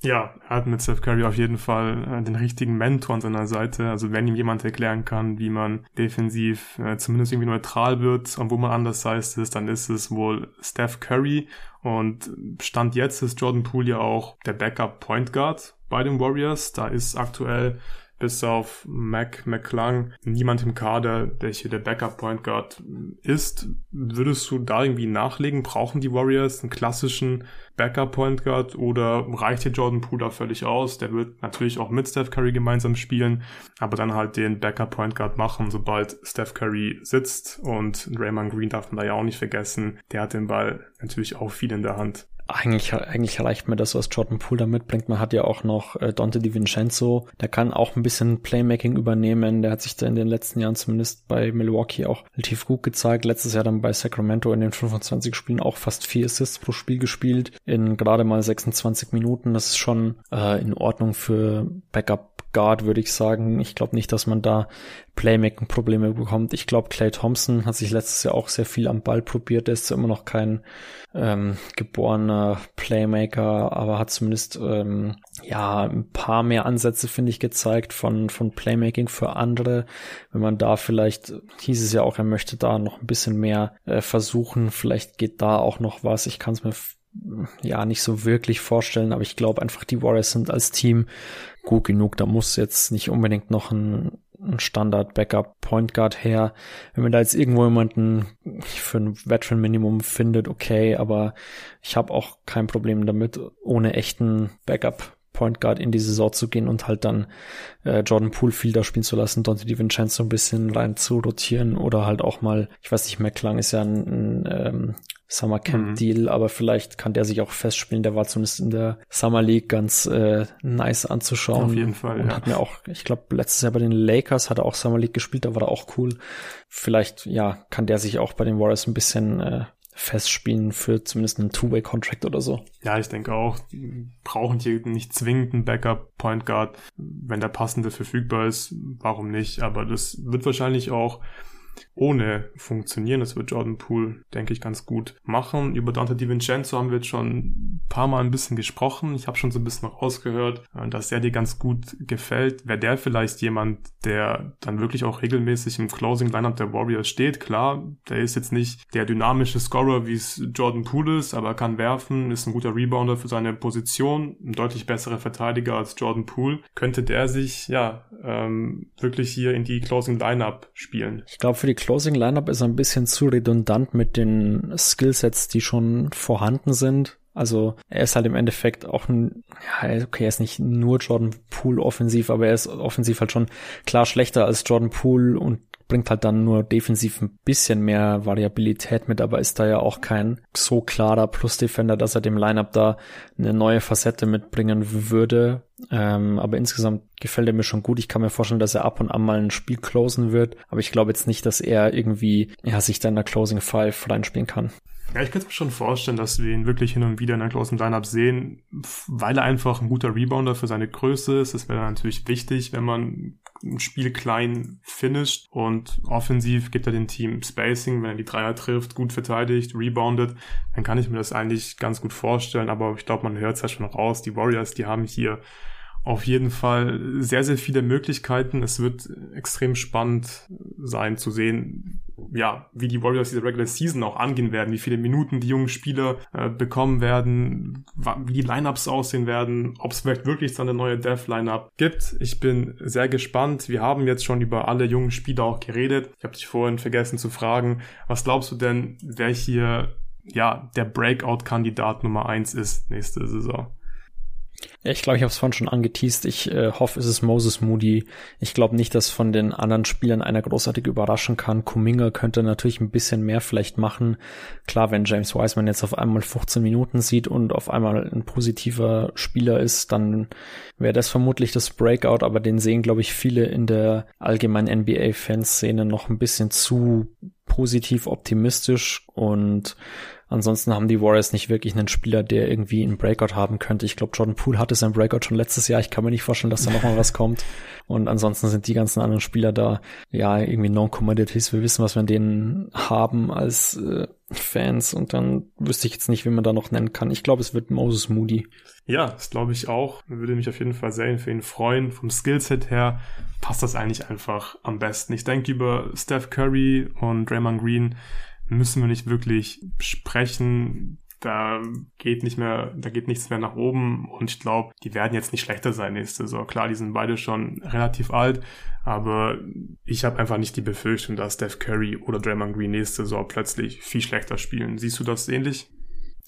Ja, er hat mit Steph Curry auf jeden Fall äh, den richtigen Mentor an seiner Seite. Also wenn ihm jemand erklären kann, wie man defensiv äh, zumindest irgendwie neutral wird und wo man anders heißt ist, dann ist es wohl Steph Curry. Und Stand jetzt ist Jordan Poole ja auch der Backup Point Guard bei den Warriors. Da ist aktuell bis auf Mac McClung niemand im Kader, der hier der Backup Point Guard ist. Würdest du da irgendwie nachlegen? Brauchen die Warriors einen klassischen Backup Point Guard oder reicht hier Jordan Poole völlig aus? Der wird natürlich auch mit Steph Curry gemeinsam spielen, aber dann halt den Backup Point Guard machen, sobald Steph Curry sitzt und Raymond Green darf man da ja auch nicht vergessen. Der hat den Ball natürlich auch viel in der Hand eigentlich, eigentlich reicht mir das, was Jordan Poole da mitbringt. Man hat ja auch noch äh, Dante DiVincenzo, der kann auch ein bisschen Playmaking übernehmen. Der hat sich da in den letzten Jahren zumindest bei Milwaukee auch relativ gut gezeigt. Letztes Jahr dann bei Sacramento in den 25 Spielen auch fast vier Assists pro Spiel gespielt, in gerade mal 26 Minuten. Das ist schon äh, in Ordnung für Backup Guard, würde ich sagen. Ich glaube nicht, dass man da Playmaking-Probleme bekommt. Ich glaube, Clay Thompson hat sich letztes Jahr auch sehr viel am Ball probiert. Der ist immer noch kein ähm, geborener Playmaker, aber hat zumindest ähm, ja ein paar mehr Ansätze, finde ich, gezeigt von, von Playmaking für andere. Wenn man da vielleicht, hieß es ja auch, er möchte da noch ein bisschen mehr äh, versuchen. Vielleicht geht da auch noch was. Ich kann es mir ja nicht so wirklich vorstellen, aber ich glaube einfach, die Warriors sind als Team gut genug. Da muss jetzt nicht unbedingt noch ein, ein Standard Backup Point Guard her. Wenn man da jetzt irgendwo jemanden für ein Veteran Minimum findet, okay, aber ich habe auch kein Problem damit, ohne echten Backup Point Guard in die Saison zu gehen und halt dann äh, Jordan Poole viel da spielen zu lassen, Dante DiVincenzo ein bisschen rein zu rotieren oder halt auch mal, ich weiß nicht, McClung ist ja ein, ein ähm, Summer Camp mhm. Deal, aber vielleicht kann der sich auch festspielen. Der war zumindest in der Summer League ganz äh, nice anzuschauen. Auf jeden Fall. Und ja. hat mir auch, ich glaube, letztes Jahr bei den Lakers hat er auch Summer League gespielt, da war er auch cool. Vielleicht, ja, kann der sich auch bei den Warriors ein bisschen äh, festspielen für zumindest einen Two-Way-Contract oder so. Ja, ich denke auch, brauchen die nicht zwingend einen Backup-Point Guard. Wenn der passende verfügbar ist, warum nicht? Aber das wird wahrscheinlich auch ohne funktionieren. Das wird Jordan Poole, denke ich, ganz gut machen. Über Dante DiVincenzo haben wir jetzt schon ein paar Mal ein bisschen gesprochen. Ich habe schon so ein bisschen rausgehört, äh, dass er dir ganz gut gefällt. Wäre der vielleicht jemand, der dann wirklich auch regelmäßig im Closing Lineup der Warriors steht? Klar, der ist jetzt nicht der dynamische Scorer, wie es Jordan Poole ist, aber kann werfen, ist ein guter Rebounder für seine Position, ein deutlich besserer Verteidiger als Jordan Poole. Könnte der sich ja ähm, wirklich hier in die Closing Lineup spielen? Ich glaube, für die Closing Lineup ist ein bisschen zu redundant mit den Skillsets, die schon vorhanden sind. Also er ist halt im Endeffekt auch ein, ja, okay, er ist nicht nur Jordan Poole offensiv, aber er ist offensiv halt schon klar schlechter als Jordan Poole und bringt halt dann nur defensiv ein bisschen mehr Variabilität mit, aber ist da ja auch kein so klarer Plus-Defender, dass er dem Lineup da eine neue Facette mitbringen würde. Ähm, aber insgesamt gefällt er mir schon gut. Ich kann mir vorstellen, dass er ab und an mal ein Spiel closen wird, aber ich glaube jetzt nicht, dass er irgendwie ja, sich da in der Closing Five reinspielen kann. Ja, ich könnte mir schon vorstellen, dass wir ihn wirklich hin und wieder in der großen Lineup sehen, weil er einfach ein guter Rebounder für seine Größe ist. Das wäre natürlich wichtig, wenn man ein Spiel klein finisht und offensiv gibt er dem Team Spacing, wenn er die Dreier trifft, gut verteidigt, reboundet, dann kann ich mir das eigentlich ganz gut vorstellen, aber ich glaube, man hört es ja schon raus, die Warriors, die haben hier auf jeden Fall sehr, sehr viele Möglichkeiten. Es wird extrem spannend sein zu sehen, ja, wie die Warriors diese Regular Season auch angehen werden, wie viele Minuten die jungen Spieler äh, bekommen werden, wie die Lineups aussehen werden, ob es vielleicht wirklich dann eine neue Death Lineup gibt. Ich bin sehr gespannt. Wir haben jetzt schon über alle jungen Spieler auch geredet. Ich habe dich vorhin vergessen zu fragen, was glaubst du denn, wer hier ja der Breakout-Kandidat Nummer eins ist nächste Saison? Ich glaube, ich habe es vorhin schon angeteased. Ich äh, hoffe, es ist Moses Moody. Ich glaube nicht, dass von den anderen Spielern einer großartig überraschen kann. Kuminga könnte natürlich ein bisschen mehr vielleicht machen. Klar, wenn James Wiseman jetzt auf einmal 15 Minuten sieht und auf einmal ein positiver Spieler ist, dann wäre das vermutlich das Breakout. Aber den sehen, glaube ich, viele in der allgemeinen NBA-Fanszene noch ein bisschen zu positiv optimistisch und Ansonsten haben die Warriors nicht wirklich einen Spieler, der irgendwie einen Breakout haben könnte. Ich glaube, Jordan Poole hatte sein Breakout schon letztes Jahr. Ich kann mir nicht vorstellen, dass da nochmal was kommt. Und ansonsten sind die ganzen anderen Spieler da ja irgendwie non-commodities. Wir wissen, was wir denen haben als äh, Fans und dann wüsste ich jetzt nicht, wie man da noch nennen kann. Ich glaube, es wird Moses Moody. Ja, das glaube ich auch. Würde mich auf jeden Fall sehr für ihn freuen. Vom Skillset her passt das eigentlich einfach am besten. Ich denke über Steph Curry und Draymond Green müssen wir nicht wirklich sprechen. Da geht nicht mehr, da geht nichts mehr nach oben und ich glaube, die werden jetzt nicht schlechter sein nächste Saison. Klar, die sind beide schon relativ alt, aber ich habe einfach nicht die Befürchtung, dass Steph Curry oder Draymond Green nächste Saison plötzlich viel schlechter spielen. Siehst du das ähnlich?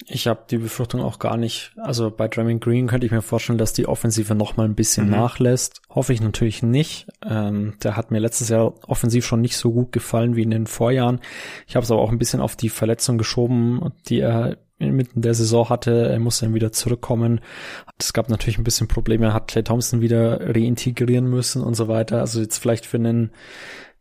Ich habe die Befürchtung auch gar nicht. Also bei Draymond Green könnte ich mir vorstellen, dass die Offensive noch mal ein bisschen mhm. nachlässt. Hoffe ich natürlich nicht. Ähm, der hat mir letztes Jahr offensiv schon nicht so gut gefallen wie in den Vorjahren. Ich habe es aber auch ein bisschen auf die Verletzung geschoben, die er mitten der Saison hatte. Er musste dann wieder zurückkommen. Es gab natürlich ein bisschen Probleme. Er hat Clay Thompson wieder reintegrieren müssen und so weiter. Also jetzt vielleicht für einen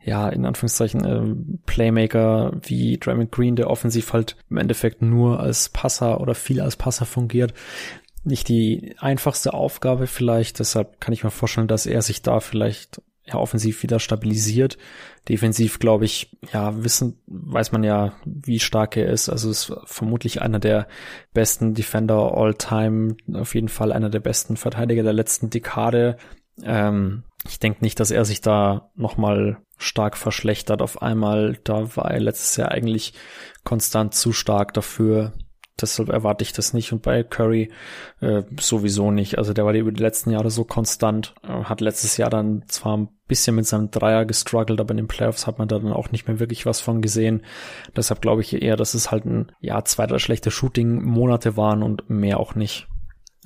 ja, in Anführungszeichen äh, Playmaker wie Draymond Green, der offensiv halt im Endeffekt nur als Passer oder viel als Passer fungiert, nicht die einfachste Aufgabe vielleicht. Deshalb kann ich mir vorstellen, dass er sich da vielleicht ja, offensiv wieder stabilisiert. Defensiv, glaube ich, ja, wissen, weiß man ja, wie stark er ist. Also ist vermutlich einer der besten Defender all time. Auf jeden Fall einer der besten Verteidiger der letzten Dekade. Ähm, ich denke nicht, dass er sich da nochmal stark verschlechtert auf einmal. Da war er letztes Jahr eigentlich konstant zu stark dafür. Deshalb erwarte ich das nicht. Und bei Curry äh, sowieso nicht. Also der war über die letzten Jahre so konstant. Äh, hat letztes Jahr dann zwar ein bisschen mit seinem Dreier gestruggelt, aber in den Playoffs hat man da dann auch nicht mehr wirklich was von gesehen. Deshalb glaube ich eher, dass es halt ein, ja, zwei, drei schlechte Shooting-Monate waren und mehr auch nicht.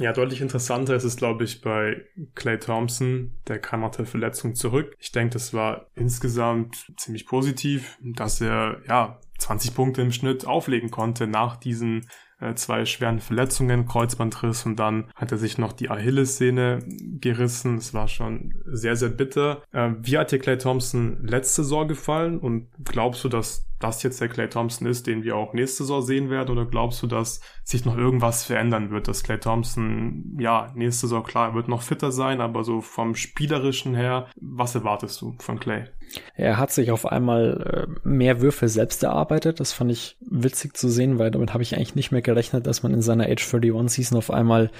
Ja, deutlich interessanter ist es, glaube ich, bei Clay Thompson. Der kam nach der Verletzung zurück. Ich denke, das war insgesamt ziemlich positiv, dass er, ja, 20 Punkte im Schnitt auflegen konnte nach diesen äh, zwei schweren Verletzungen, Kreuzbandriss und dann hat er sich noch die Achillessehne gerissen. Es war schon sehr, sehr bitter. Äh, wie hat dir Clay Thompson letzte Saison gefallen und glaubst du, dass das jetzt der Clay Thompson ist, den wir auch nächste Saison sehen werden? Oder glaubst du, dass sich noch irgendwas verändern wird, dass Clay Thompson, ja, nächste Saison, klar, wird noch fitter sein, aber so vom Spielerischen her, was erwartest du von Clay? Er hat sich auf einmal äh, mehr Würfe selbst erarbeitet. Das fand ich witzig zu sehen, weil damit habe ich eigentlich nicht mehr gerechnet, dass man in seiner Age 31 Season auf einmal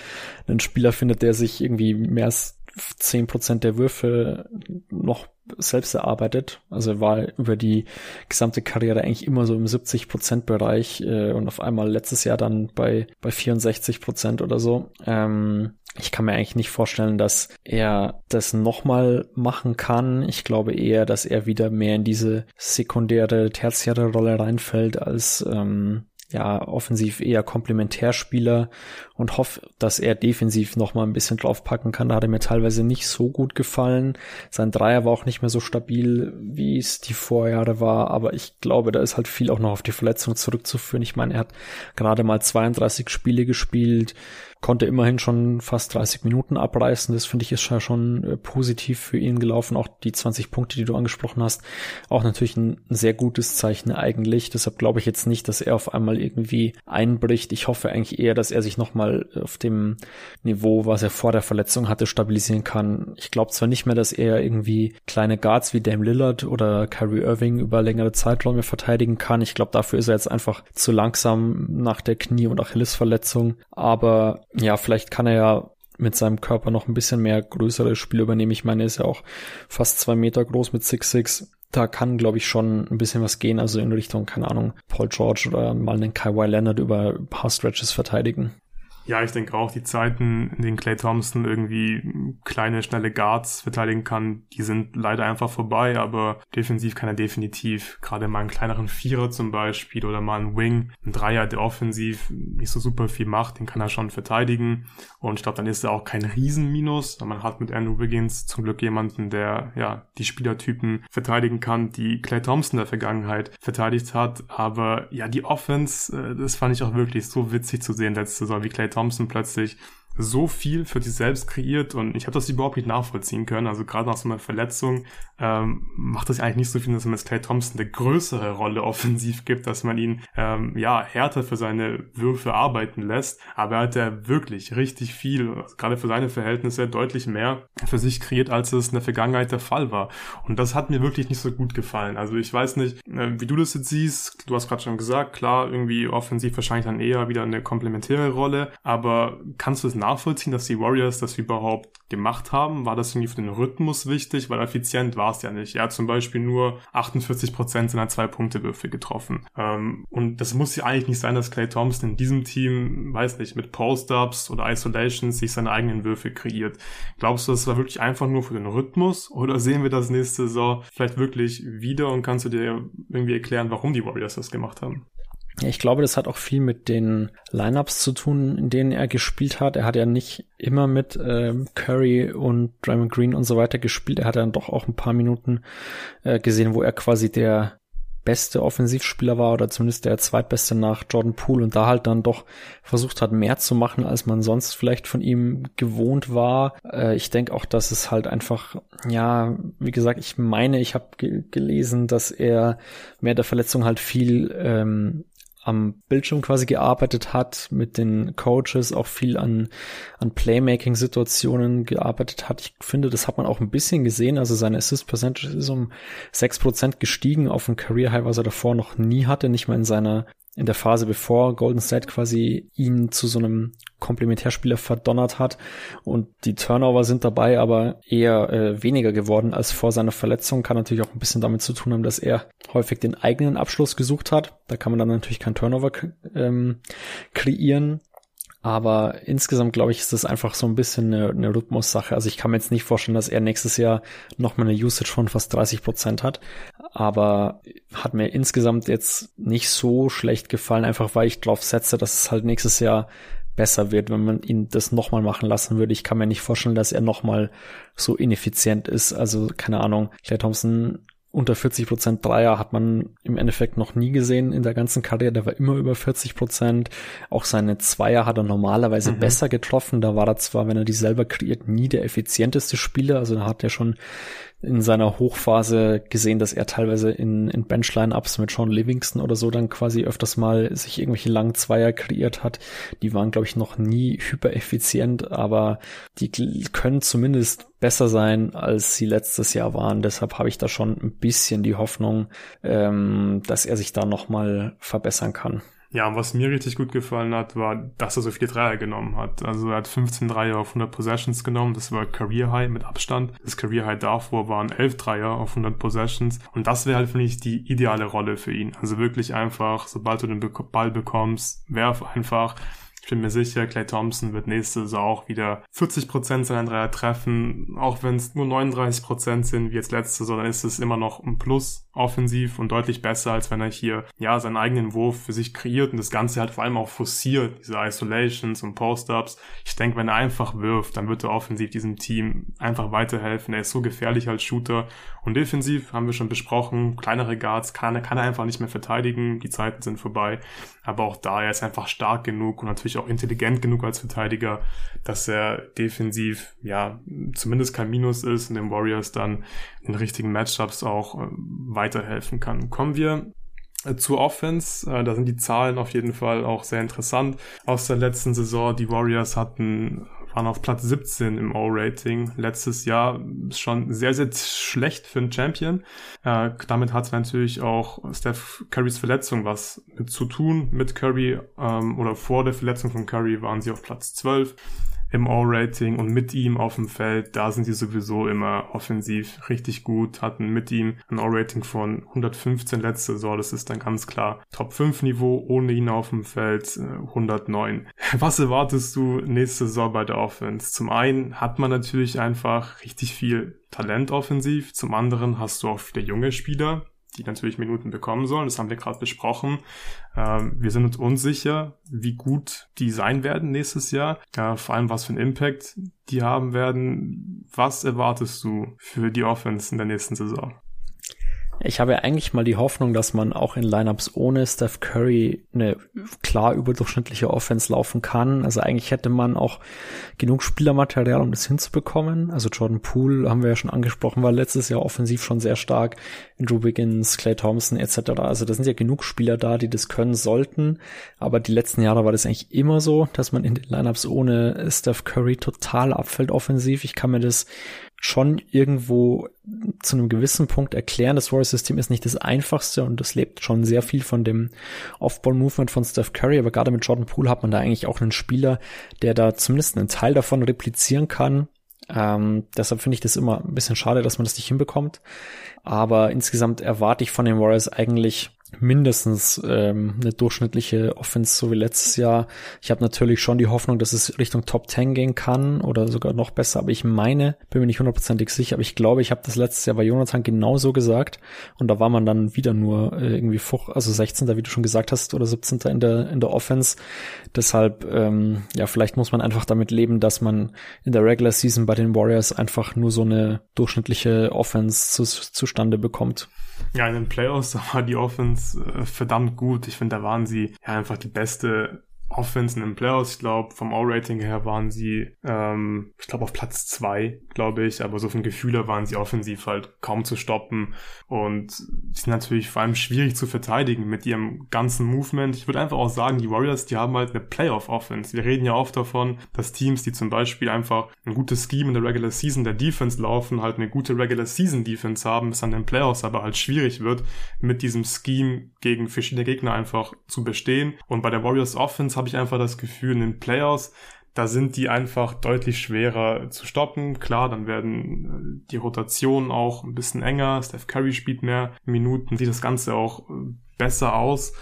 einen Spieler findet, der sich irgendwie mehr als zehn Prozent der Würfe noch selbst erarbeitet. Also er war über die gesamte Karriere eigentlich immer so im 70 Prozent Bereich äh, und auf einmal letztes Jahr dann bei bei 64 Prozent oder so. Ähm, ich kann mir eigentlich nicht vorstellen, dass er das nochmal machen kann. Ich glaube eher, dass er wieder mehr in diese sekundäre, tertiäre Rolle reinfällt als ähm, ja, offensiv eher Komplementärspieler und hoffe, dass er defensiv noch mal ein bisschen draufpacken kann. Da hat er mir teilweise nicht so gut gefallen. Sein Dreier war auch nicht mehr so stabil, wie es die Vorjahre war, aber ich glaube, da ist halt viel auch noch auf die Verletzung zurückzuführen. Ich meine, er hat gerade mal 32 Spiele gespielt konnte immerhin schon fast 30 Minuten abreißen. Das finde ich ist schon äh, positiv für ihn gelaufen. Auch die 20 Punkte, die du angesprochen hast, auch natürlich ein sehr gutes Zeichen eigentlich. Deshalb glaube ich jetzt nicht, dass er auf einmal irgendwie einbricht. Ich hoffe eigentlich eher, dass er sich nochmal auf dem Niveau, was er vor der Verletzung hatte, stabilisieren kann. Ich glaube zwar nicht mehr, dass er irgendwie kleine Guards wie Dame Lillard oder Kyrie Irving über längere Zeiträume verteidigen kann. Ich glaube, dafür ist er jetzt einfach zu langsam nach der Knie- und Achillesverletzung. Aber ja, vielleicht kann er ja mit seinem Körper noch ein bisschen mehr größere Spiele übernehmen. Ich meine, er ist ja auch fast zwei Meter groß mit 6'6. Da kann, glaube ich, schon ein bisschen was gehen, also in Richtung, keine Ahnung, Paul George oder mal einen Kawhi Leonard über ein paar Stretches verteidigen. Ja, ich denke auch, die Zeiten, in denen Clay Thompson irgendwie kleine, schnelle Guards verteidigen kann, die sind leider einfach vorbei, aber defensiv kann er definitiv gerade mal einen kleineren Vierer zum Beispiel oder mal einen Wing, einen Dreier, der offensiv nicht so super viel macht, den kann er schon verteidigen. Und ich glaube, dann ist er auch kein Riesenminus, man hat mit Andrew Wiggins zum Glück jemanden, der ja die Spielertypen verteidigen kann, die Clay Thompson der Vergangenheit verteidigt hat, aber ja, die Offense, äh, das fand ich auch wirklich so witzig zu sehen letzte Saison, wie Clay Thompson plötzlich so viel für sich selbst kreiert und ich habe das überhaupt nicht nachvollziehen können. Also gerade nach so einer Verletzung ähm, macht das eigentlich nicht so viel, dass man jetzt Clay Thompson eine größere Rolle offensiv gibt, dass man ihn ähm, ja härter für seine Würfe arbeiten lässt. Aber er hat ja wirklich richtig viel, also gerade für seine Verhältnisse deutlich mehr für sich kreiert, als es in der Vergangenheit der Fall war. Und das hat mir wirklich nicht so gut gefallen. Also ich weiß nicht, äh, wie du das jetzt siehst. Du hast gerade schon gesagt, klar, irgendwie offensiv wahrscheinlich dann eher wieder eine komplementäre Rolle. Aber kannst du es nachvollziehen, dass die Warriors das überhaupt gemacht haben? War das irgendwie für den Rhythmus wichtig? Weil effizient war es ja nicht. Er hat zum Beispiel nur 48 Prozent seiner Zwei-Punkte-Würfe getroffen. Ähm, und das muss ja eigentlich nicht sein, dass Clay Thompson in diesem Team, weiß nicht, mit Post-Ups oder Isolations sich seine eigenen Würfe kreiert. Glaubst du, das war wirklich einfach nur für den Rhythmus? Oder sehen wir das nächste Saison vielleicht wirklich wieder und kannst du dir irgendwie erklären, warum die Warriors das gemacht haben? Ich glaube, das hat auch viel mit den Lineups zu tun, in denen er gespielt hat. Er hat ja nicht immer mit äh, Curry und Draymond Green und so weiter gespielt. Er hat dann doch auch ein paar Minuten äh, gesehen, wo er quasi der beste Offensivspieler war oder zumindest der zweitbeste nach Jordan Poole und da halt dann doch versucht hat, mehr zu machen, als man sonst vielleicht von ihm gewohnt war. Äh, ich denke auch, dass es halt einfach, ja, wie gesagt, ich meine, ich habe ge gelesen, dass er mehr der Verletzung halt viel ähm, am Bildschirm quasi gearbeitet hat, mit den Coaches auch viel an, an Playmaking-Situationen gearbeitet hat. Ich finde, das hat man auch ein bisschen gesehen. Also seine Assist-Percentage ist um sechs Prozent gestiegen auf ein Career-High, was er davor noch nie hatte, nicht mal in seiner in der Phase bevor Golden State quasi ihn zu so einem Komplementärspieler verdonnert hat und die Turnover sind dabei aber eher äh, weniger geworden als vor seiner Verletzung. Kann natürlich auch ein bisschen damit zu tun haben, dass er häufig den eigenen Abschluss gesucht hat. Da kann man dann natürlich kein Turnover ähm, kreieren. Aber insgesamt glaube ich, ist das einfach so ein bisschen eine, eine Rhythmussache. Also ich kann mir jetzt nicht vorstellen, dass er nächstes Jahr nochmal eine Usage von fast 30 Prozent hat. Aber hat mir insgesamt jetzt nicht so schlecht gefallen, einfach weil ich drauf setze, dass es halt nächstes Jahr besser wird, wenn man ihn das nochmal machen lassen würde. Ich kann mir nicht vorstellen, dass er nochmal so ineffizient ist. Also keine Ahnung, Clay Thompson unter 40 Prozent Dreier hat man im Endeffekt noch nie gesehen in der ganzen Karriere. Der war immer über 40 Prozent. Auch seine Zweier hat er normalerweise mhm. besser getroffen. Da war er zwar, wenn er die selber kreiert, nie der effizienteste Spieler. Also da hat er schon in seiner Hochphase gesehen, dass er teilweise in, in Benchline-Ups mit Sean Livingston oder so dann quasi öfters mal sich irgendwelche langen Zweier kreiert hat. Die waren, glaube ich, noch nie hypereffizient, aber die können zumindest besser sein, als sie letztes Jahr waren. Deshalb habe ich da schon ein bisschen die Hoffnung, ähm, dass er sich da nochmal verbessern kann. Ja, und was mir richtig gut gefallen hat, war, dass er so viele Dreier genommen hat. Also er hat 15 Dreier auf 100 Possessions genommen. Das war Career High mit Abstand. Das Career High davor waren 11 Dreier auf 100 Possessions. Und das wäre halt, finde ich, die ideale Rolle für ihn. Also wirklich einfach, sobald du den Ball bekommst, werf einfach ich bin mir sicher, Clay Thompson wird nächste Saison auch wieder 40% seiner Dreier treffen. Auch wenn es nur 39% sind, wie jetzt letzte Saison, dann ist es immer noch ein Plus offensiv und deutlich besser, als wenn er hier, ja, seinen eigenen Wurf für sich kreiert und das Ganze halt vor allem auch forciert, diese Isolations und Post-Ups. Ich denke, wenn er einfach wirft, dann wird er offensiv diesem Team einfach weiterhelfen. Er ist so gefährlich als Shooter und defensiv haben wir schon besprochen, kleinere Guards kann er, kann er einfach nicht mehr verteidigen, die Zeiten sind vorbei. Aber auch da, er ist einfach stark genug und natürlich auch intelligent genug als Verteidiger, dass er defensiv, ja, zumindest kein Minus ist und den Warriors dann in richtigen Matchups auch äh, weiterhelfen kann. Kommen wir äh, zur Offense, äh, da sind die Zahlen auf jeden Fall auch sehr interessant. Aus der letzten Saison, die Warriors hatten waren auf Platz 17 im O-Rating. Letztes Jahr schon sehr, sehr schlecht für einen Champion. Äh, damit hat natürlich auch Steph Currys Verletzung was zu tun. Mit Curry ähm, oder vor der Verletzung von Curry waren sie auf Platz 12 im All-Rating und mit ihm auf dem Feld, da sind sie sowieso immer offensiv richtig gut, hatten mit ihm ein All-Rating von 115 letzte Saison, das ist dann ganz klar Top 5 Niveau, ohne ihn auf dem Feld 109. Äh, Was erwartest du nächste Saison bei der Offense? Zum einen hat man natürlich einfach richtig viel Talent offensiv, zum anderen hast du auch viele junge Spieler, die natürlich Minuten bekommen sollen. Das haben wir gerade besprochen. Ähm, wir sind uns unsicher, wie gut die sein werden nächstes Jahr. Äh, vor allem, was für einen Impact die haben werden. Was erwartest du für die Offense in der nächsten Saison? Ich habe ja eigentlich mal die Hoffnung, dass man auch in Lineups ohne Steph Curry eine klar überdurchschnittliche Offense laufen kann. Also eigentlich hätte man auch genug Spielermaterial, um das hinzubekommen. Also Jordan Poole haben wir ja schon angesprochen, war letztes Jahr offensiv schon sehr stark. Andrew Wiggins, Clay Thompson etc. Also da sind ja genug Spieler da, die das können sollten. Aber die letzten Jahre war das eigentlich immer so, dass man in den Lineups ohne Steph Curry total abfällt offensiv. Ich kann mir das schon irgendwo zu einem gewissen Punkt erklären. Das Warriors-System ist nicht das einfachste und das lebt schon sehr viel von dem Off-Ball-Movement von Steph Curry, aber gerade mit Jordan Poole hat man da eigentlich auch einen Spieler, der da zumindest einen Teil davon replizieren kann. Ähm, deshalb finde ich das immer ein bisschen schade, dass man das nicht hinbekommt. Aber insgesamt erwarte ich von den Warriors eigentlich mindestens ähm, eine durchschnittliche Offense so wie letztes Jahr. Ich habe natürlich schon die Hoffnung, dass es Richtung Top 10 gehen kann oder sogar noch besser, aber ich meine, bin mir nicht hundertprozentig sicher, aber ich glaube, ich habe das letztes Jahr bei Jonathan genauso gesagt und da war man dann wieder nur äh, irgendwie fuch, also 16. wie du schon gesagt hast oder 17. in der in der Offense. Deshalb ähm, ja, vielleicht muss man einfach damit leben, dass man in der Regular Season bei den Warriors einfach nur so eine durchschnittliche Offense zu, zustande bekommt. Ja, in den Playoffs war die Offense äh, verdammt gut. Ich finde, da waren sie ja einfach die beste Offense in den Playoffs. Ich glaube, vom All-Rating her waren sie, ähm, ich glaube, auf Platz zwei, glaube ich. Aber so von Gefühler waren sie offensiv halt kaum zu stoppen. Und sind natürlich vor allem schwierig zu verteidigen mit ihrem ganzen Movement. Ich würde einfach auch sagen, die Warriors, die haben halt eine Playoff-Offense. Wir reden ja oft davon, dass Teams, die zum Beispiel einfach ein gutes Scheme in der Regular Season der Defense laufen, halt eine gute Regular Season Defense haben, bis an den Playoffs aber halt schwierig wird, mit diesem Scheme gegen verschiedene Gegner einfach zu bestehen. Und bei der Warriors Offense habe ich einfach das Gefühl, in den Playoffs, da sind die einfach deutlich schwerer zu stoppen. Klar, dann werden äh, die Rotationen auch ein bisschen enger. Steph Curry spielt mehr Minuten, sieht das Ganze auch äh, besser aus.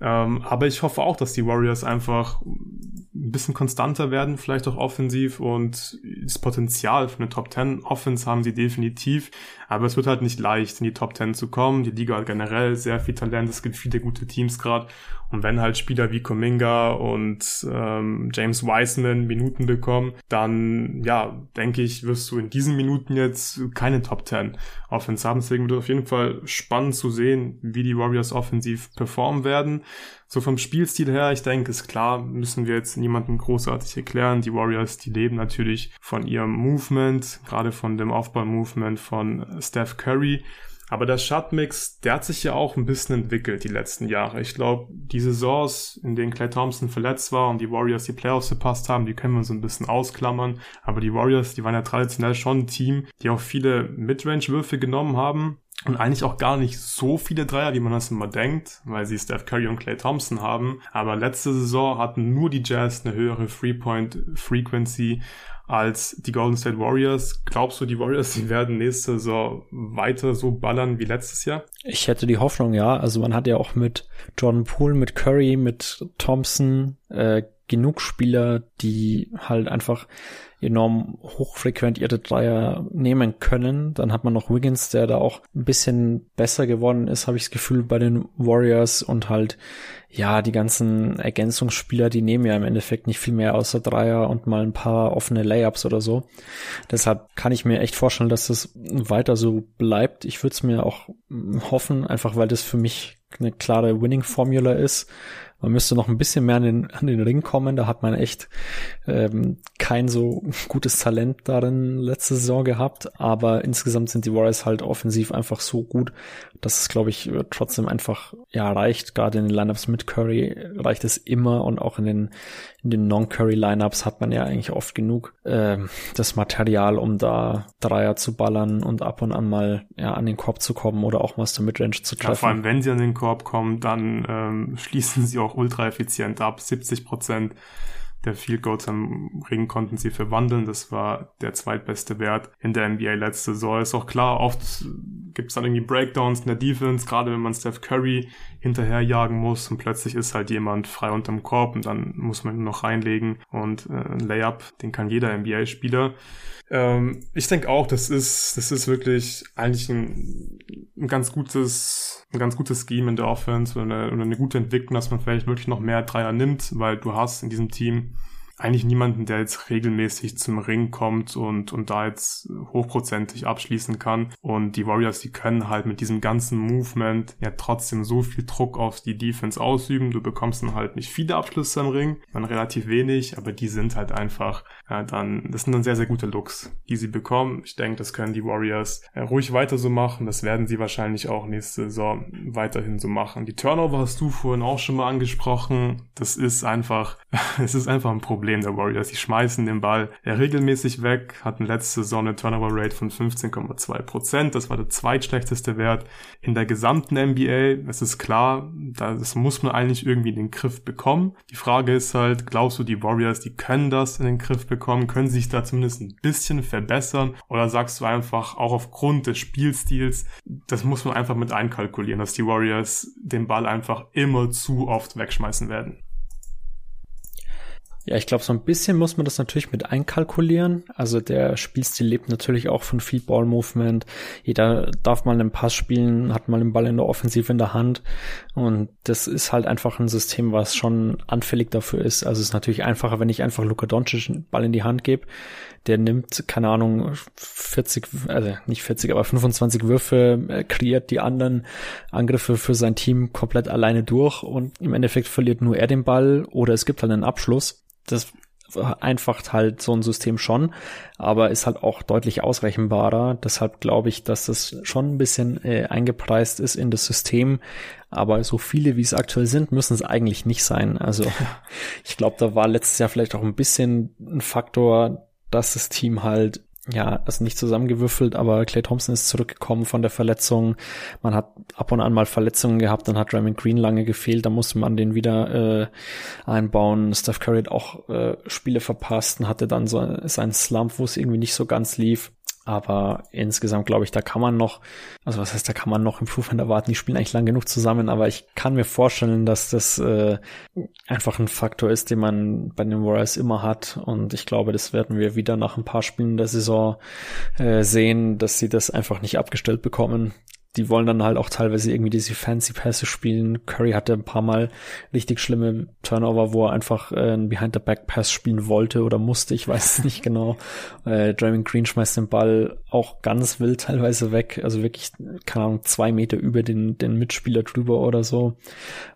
Ähm, aber ich hoffe auch, dass die Warriors einfach ein bisschen konstanter werden, vielleicht auch offensiv und das Potenzial für eine Top 10 Offense haben sie definitiv. Aber es wird halt nicht leicht, in die Top 10 zu kommen. Die Liga hat generell sehr viel Talent. Es gibt viele gute Teams gerade. Und wenn halt Spieler wie Kuminga und ähm, James Wiseman Minuten bekommen, dann, ja, denke ich, wirst du in diesen Minuten jetzt keine Top 10 Offense haben. Deswegen wird es auf jeden Fall spannend zu sehen, wie die Warriors offensiv performen werden. So vom Spielstil her, ich denke, ist klar, müssen wir jetzt niemandem großartig erklären. Die Warriors, die leben natürlich von ihrem Movement, gerade von dem Aufbau-Movement von Steph Curry. Aber der Shotmix, der hat sich ja auch ein bisschen entwickelt die letzten Jahre. Ich glaube, die Saisons, in denen Clay Thompson verletzt war und die Warriors die Playoffs verpasst haben, die können wir so ein bisschen ausklammern. Aber die Warriors, die waren ja traditionell schon ein Team, die auch viele Midrange-Würfe genommen haben. Und eigentlich auch gar nicht so viele Dreier, wie man das immer denkt, weil sie Steph Curry und Clay Thompson haben. Aber letzte Saison hatten nur die Jazz eine höhere Three-Point-Frequency als die Golden State Warriors. Glaubst du, die Warriors, die werden nächste Saison weiter so ballern wie letztes Jahr? Ich hätte die Hoffnung, ja. Also man hat ja auch mit Jordan Poole, mit Curry, mit Thompson äh, genug Spieler, die halt einfach enorm hochfrequentierte Dreier nehmen können. Dann hat man noch Wiggins, der da auch ein bisschen besser geworden ist, habe ich das Gefühl, bei den Warriors und halt, ja, die ganzen Ergänzungsspieler, die nehmen ja im Endeffekt nicht viel mehr außer Dreier und mal ein paar offene Layups oder so. Deshalb kann ich mir echt vorstellen, dass das weiter so bleibt. Ich würde es mir auch hoffen, einfach weil das für mich eine klare Winning-Formula ist man müsste noch ein bisschen mehr an den, an den Ring kommen. Da hat man echt ähm, kein so gutes Talent darin letzte Saison gehabt. Aber insgesamt sind die Warriors halt offensiv einfach so gut, dass es, glaube ich, trotzdem einfach ja reicht. Gerade in den Lineups mit Curry reicht es immer und auch in den in den Non-Curry-Lineups hat man ja eigentlich oft genug äh, das Material, um da Dreier zu ballern und ab und an mal ja an den Korb zu kommen oder auch mal aus der Midrange zu treffen. Ja, vor allem, wenn sie an den Korb kommen, dann ähm, schließen sie auch ultra effizient ab. 70 Prozent der Field Goals am Ring konnten sie verwandeln. Das war der zweitbeste Wert in der NBA letzte Saison. Ist auch klar, oft gibt es dann irgendwie Breakdowns in der Defense, gerade wenn man Steph Curry hinterherjagen muss und plötzlich ist halt jemand frei unterm Korb und dann muss man ihn noch reinlegen und äh, ein Layup, den kann jeder NBA-Spieler. Ähm, ich denke auch, das ist, das ist wirklich eigentlich ein, ein ganz gutes, ein ganz gutes Scheme in der Offense oder eine, oder eine gute Entwicklung, dass man vielleicht wirklich noch mehr Dreier nimmt, weil du hast in diesem Team eigentlich niemanden, der jetzt regelmäßig zum Ring kommt und, und da jetzt hochprozentig abschließen kann. Und die Warriors, die können halt mit diesem ganzen Movement ja trotzdem so viel Druck auf die Defense ausüben. Du bekommst dann halt nicht viele Abschlüsse im Ring, dann relativ wenig, aber die sind halt einfach, ja, dann, das sind dann sehr, sehr gute Looks, die sie bekommen. Ich denke, das können die Warriors ja, ruhig weiter so machen. Das werden sie wahrscheinlich auch nächste Saison weiterhin so machen. Die Turnover hast du vorhin auch schon mal angesprochen. Das ist einfach, es ist einfach ein Problem Problem der Warriors. Sie schmeißen den Ball regelmäßig weg, hatten letzte Saison eine Turnover Rate von 15,2% Das war der zweitschlechteste Wert in der gesamten NBA. Es ist klar, das muss man eigentlich irgendwie in den Griff bekommen. Die Frage ist halt, glaubst du, die Warriors, die können das in den Griff bekommen? Können sie sich da zumindest ein bisschen verbessern? Oder sagst du einfach, auch aufgrund des Spielstils, das muss man einfach mit einkalkulieren, dass die Warriors den Ball einfach immer zu oft wegschmeißen werden? Ja, ich glaube, so ein bisschen muss man das natürlich mit einkalkulieren. Also der Spielstil lebt natürlich auch von viel Ball-Movement. Jeder darf mal einen Pass spielen, hat mal den Ball in der Offensive in der Hand. Und das ist halt einfach ein System, was schon anfällig dafür ist. Also es ist natürlich einfacher, wenn ich einfach Luka Doncic einen Ball in die Hand gebe. Der nimmt, keine Ahnung, 40, also nicht 40, aber 25 Würfe, äh, kreiert die anderen Angriffe für sein Team komplett alleine durch und im Endeffekt verliert nur er den Ball oder es gibt halt einen Abschluss das vereinfacht halt so ein System schon, aber ist halt auch deutlich ausrechenbarer. Deshalb glaube ich, dass das schon ein bisschen äh, eingepreist ist in das System. Aber so viele, wie es aktuell sind, müssen es eigentlich nicht sein. Also ich glaube, da war letztes Jahr vielleicht auch ein bisschen ein Faktor, dass das Team halt ja, also nicht zusammengewürfelt, aber Clay Thompson ist zurückgekommen von der Verletzung. Man hat ab und an mal Verletzungen gehabt, dann hat Raymond Green lange gefehlt, da musste man den wieder äh, einbauen. Steph Curry hat auch äh, Spiele verpasst und hatte dann so seinen Slump, wo es irgendwie nicht so ganz lief. Aber insgesamt glaube ich, da kann man noch, also was heißt, da kann man noch Improvement erwarten. Die spielen eigentlich lang genug zusammen, aber ich kann mir vorstellen, dass das äh, einfach ein Faktor ist, den man bei den Warriors immer hat. Und ich glaube, das werden wir wieder nach ein paar Spielen der Saison äh, sehen, dass sie das einfach nicht abgestellt bekommen die wollen dann halt auch teilweise irgendwie diese fancy Pässe spielen. Curry hatte ein paar Mal richtig schlimme Turnover, wo er einfach äh, einen Behind-the-Back-Pass spielen wollte oder musste, ich weiß es nicht genau. Äh, Draymond Green schmeißt den Ball auch ganz wild teilweise weg, also wirklich, keine Ahnung, zwei Meter über den, den Mitspieler drüber oder so.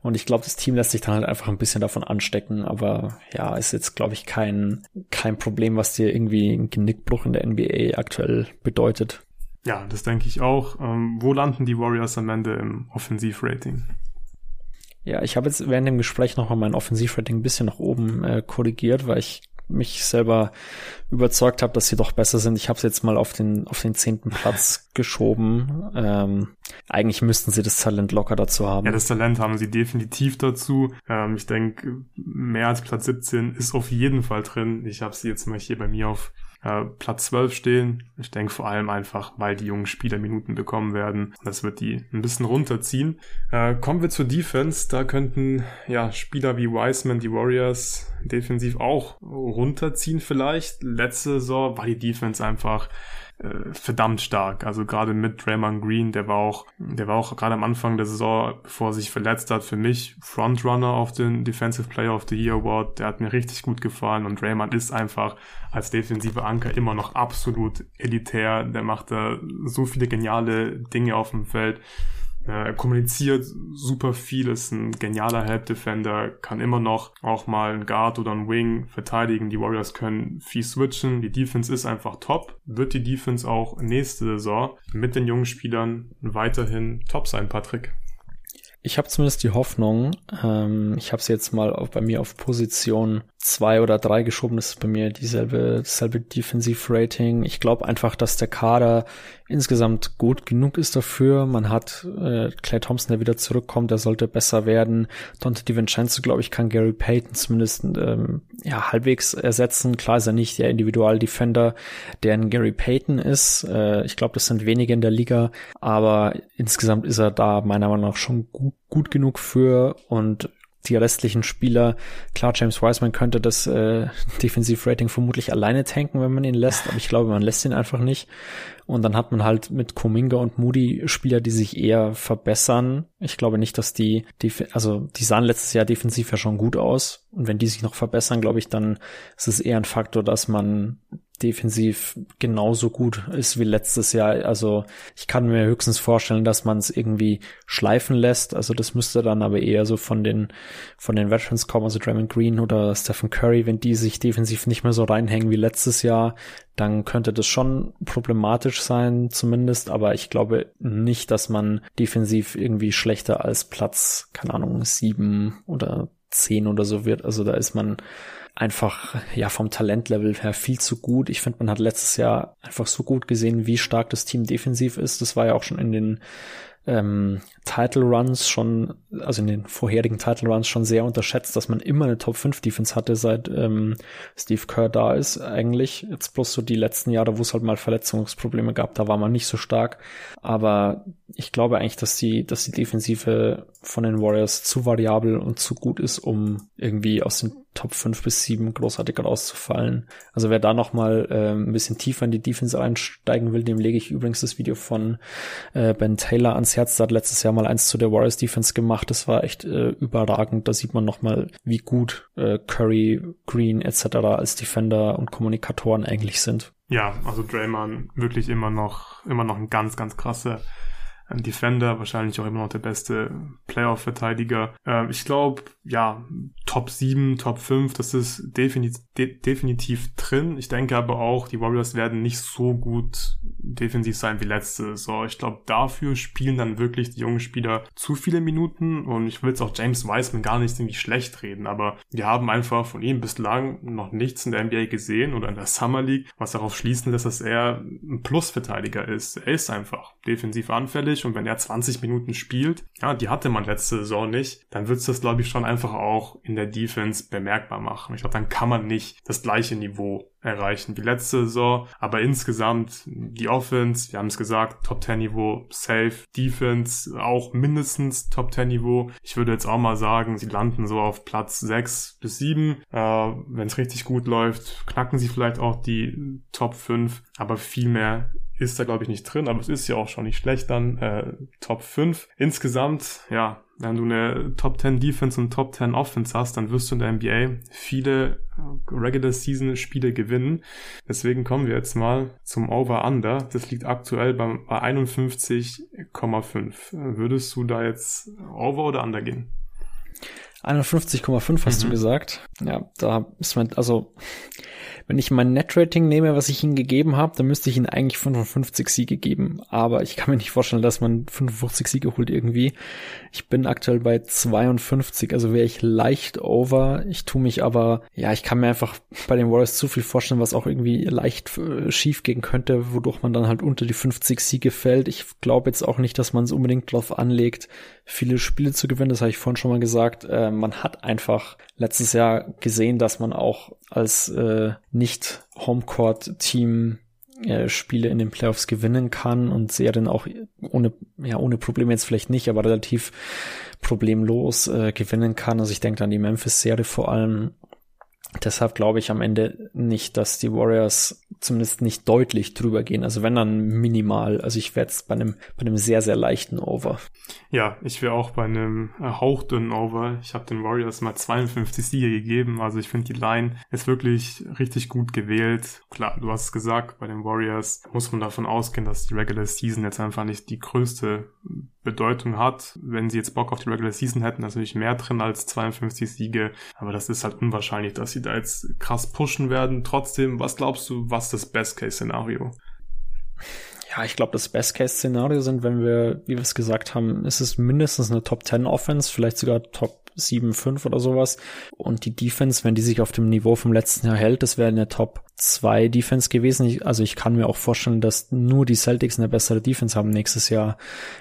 Und ich glaube, das Team lässt sich dann halt einfach ein bisschen davon anstecken, aber ja, ist jetzt, glaube ich, kein, kein Problem, was dir irgendwie ein Genickbruch in der NBA aktuell bedeutet. Ja, das denke ich auch. Ähm, wo landen die Warriors am Ende im Offensivrating? Ja, ich habe jetzt während dem Gespräch nochmal mein Offensivrating ein bisschen nach oben äh, korrigiert, weil ich mich selber überzeugt habe, dass sie doch besser sind. Ich habe es jetzt mal auf den auf den zehnten Platz geschoben. Ähm, eigentlich müssten sie das Talent locker dazu haben. Ja, das Talent haben sie definitiv dazu. Ähm, ich denke, mehr als Platz 17 ist auf jeden Fall drin. Ich habe sie jetzt mal hier bei mir auf äh, Platz 12 stehen. Ich denke vor allem einfach, weil die jungen Spieler Minuten bekommen werden. Das wird die ein bisschen runterziehen. Äh, kommen wir zur Defense. Da könnten ja Spieler wie Wiseman, die Warriors, defensiv auch runterziehen vielleicht. Letzte Saison war die Defense einfach äh, verdammt stark. Also gerade mit Draymond Green, der war auch, der war auch gerade am Anfang der Saison, bevor er sich verletzt hat, für mich Frontrunner auf den Defensive Player of the Year Award. Der hat mir richtig gut gefallen und Draymond ist einfach als defensive Anker immer noch absolut elitär. Der macht da so viele geniale Dinge auf dem Feld. Er kommuniziert super viel, ist ein genialer Help Defender, kann immer noch auch mal ein Guard oder ein Wing verteidigen. Die Warriors können viel switchen. Die Defense ist einfach top. Wird die Defense auch nächste Saison mit den jungen Spielern weiterhin top sein, Patrick? Ich habe zumindest die Hoffnung, ähm, ich habe es jetzt mal auf, bei mir auf Position zwei oder drei geschoben, das ist bei mir dieselbe, dasselbe Defensiv-Rating. Ich glaube einfach, dass der Kader insgesamt gut genug ist dafür. Man hat äh, Clay Thompson, der wieder zurückkommt, der sollte besser werden. Dante DiVincenzo, glaube ich, kann Gary Payton zumindest ähm, ja halbwegs ersetzen. Klar ist er nicht der Individual-Defender, der ein Gary Payton ist. Äh, ich glaube, das sind wenige in der Liga, aber insgesamt ist er da meiner Meinung nach schon gut, gut genug für und die restlichen Spieler, klar, James Wiseman könnte das äh, Defensiv-Rating vermutlich alleine tanken, wenn man ihn lässt, aber ich glaube, man lässt ihn einfach nicht. Und dann hat man halt mit Kuminga und Moody Spieler, die sich eher verbessern. Ich glaube nicht, dass die, die also die sahen letztes Jahr defensiv ja schon gut aus. Und wenn die sich noch verbessern, glaube ich, dann ist es eher ein Faktor, dass man defensiv genauso gut ist wie letztes Jahr. Also ich kann mir höchstens vorstellen, dass man es irgendwie schleifen lässt. Also das müsste dann aber eher so von den von den Veterans kommen, also Draymond Green oder Stephen Curry, wenn die sich defensiv nicht mehr so reinhängen wie letztes Jahr, dann könnte das schon problematisch sein, zumindest. Aber ich glaube nicht, dass man defensiv irgendwie schlechter als Platz, keine Ahnung, sieben oder zehn oder so wird. Also da ist man einfach ja vom Talentlevel her viel zu gut. Ich finde, man hat letztes Jahr einfach so gut gesehen, wie stark das Team defensiv ist. Das war ja auch schon in den ähm, Title Runs schon also in den vorherigen Title Runs schon sehr unterschätzt, dass man immer eine Top 5 Defense hatte, seit ähm, Steve Kerr da ist eigentlich. Jetzt bloß so die letzten Jahre, wo es halt mal Verletzungsprobleme gab, da war man nicht so stark. Aber ich glaube eigentlich, dass die, dass die Defensive von den Warriors zu variabel und zu gut ist, um irgendwie aus den Top 5 bis 7 großartig rauszufallen. Also wer da noch mal äh, ein bisschen tiefer in die Defense einsteigen will, dem lege ich übrigens das Video von äh, Ben Taylor ans Herz. Der hat letztes Jahr mal eins zu der Warriors Defense gemacht. Das war echt äh, überragend. Da sieht man noch mal, wie gut äh, Curry, Green etc. als Defender und Kommunikatoren eigentlich sind. Ja, also Draymond wirklich immer noch, immer noch ein ganz, ganz krasser Defender, wahrscheinlich auch immer noch der beste Playoff-Verteidiger. Äh, ich glaube, ja, Top 7, Top 5, das ist definitiv, de definitiv drin. Ich denke aber auch, die Warriors werden nicht so gut defensiv sein wie letzte Saison. Ich glaube, dafür spielen dann wirklich die jungen Spieler zu viele Minuten und ich will jetzt auch James Wiseman gar nicht irgendwie schlecht reden, aber wir haben einfach von ihm bislang noch nichts in der NBA gesehen oder in der Summer League, was darauf schließen lässt, dass er ein Plusverteidiger ist. Er ist einfach defensiv anfällig und wenn er 20 Minuten spielt, ja, die hatte man letzte Saison nicht, dann wird es das, glaube ich, schon einfach auch in der Defense bemerkbar machen. Ich glaube, dann kann man nicht das gleiche Niveau erreichen wie letzte Saison, aber insgesamt die Offense, wir haben es gesagt, Top 10 Niveau safe, Defense auch mindestens Top 10 Niveau. Ich würde jetzt auch mal sagen, sie landen so auf Platz 6 bis 7. Äh, Wenn es richtig gut läuft, knacken sie vielleicht auch die Top 5, aber viel mehr ist da, glaube ich, nicht drin, aber es ist ja auch schon nicht schlecht dann. Äh, Top 5. Insgesamt, ja, wenn du eine Top 10 Defense und Top 10 Offense hast, dann wirst du in der NBA viele äh, Regular Season Spiele gewinnen. Deswegen kommen wir jetzt mal zum Over-Under. Das liegt aktuell bei, bei 51,5. Würdest du da jetzt Over oder Under gehen? 51,5 hast mhm. du gesagt. Ja, da ist man, also wenn ich mein Net-Rating nehme, was ich ihm gegeben habe, dann müsste ich ihm eigentlich 55 Siege geben. Aber ich kann mir nicht vorstellen, dass man 55 Siege holt irgendwie. Ich bin aktuell bei 52, also wäre ich leicht over. Ich tue mich aber, ja, ich kann mir einfach bei den Warriors zu viel vorstellen, was auch irgendwie leicht äh, schief gehen könnte, wodurch man dann halt unter die 50 Siege fällt. Ich glaube jetzt auch nicht, dass man es unbedingt drauf anlegt, viele Spiele zu gewinnen. Das habe ich vorhin schon mal gesagt. Äh, man hat einfach letztes Jahr gesehen, dass man auch als äh, nicht Homecourt-Team äh, Spiele in den Playoffs gewinnen kann und Serien auch ohne, ja, ohne Probleme jetzt vielleicht nicht, aber relativ problemlos äh, gewinnen kann. Also ich denke an die Memphis-Serie vor allem Deshalb glaube ich am Ende nicht, dass die Warriors zumindest nicht deutlich drüber gehen. Also wenn dann minimal. Also ich werde es bei einem, bei einem sehr, sehr leichten Over. Ja, ich wäre auch bei einem äh, hauchdünnen Over. Ich habe den Warriors mal 52 Siege gegeben. Also ich finde die Line ist wirklich richtig gut gewählt. Klar, du hast es gesagt, bei den Warriors muss man davon ausgehen, dass die Regular Season jetzt einfach nicht die größte Bedeutung hat. Wenn sie jetzt Bock auf die Regular Season hätten, natürlich mehr drin als 52 Siege. Aber das ist halt unwahrscheinlich, dass sie da jetzt krass pushen werden. Trotzdem, was glaubst du, was das Best-Case-Szenario? Ja, ich glaube, das Best-Case-Szenario sind, wenn wir, wie wir es gesagt haben, ist es mindestens eine Top 10 Offense, vielleicht sogar Top 7, 5 oder sowas. Und die Defense, wenn die sich auf dem Niveau vom letzten Jahr hält, das wäre eine Top 2 Defense gewesen. Ich, also ich kann mir auch vorstellen, dass nur die Celtics eine bessere Defense haben nächstes Jahr.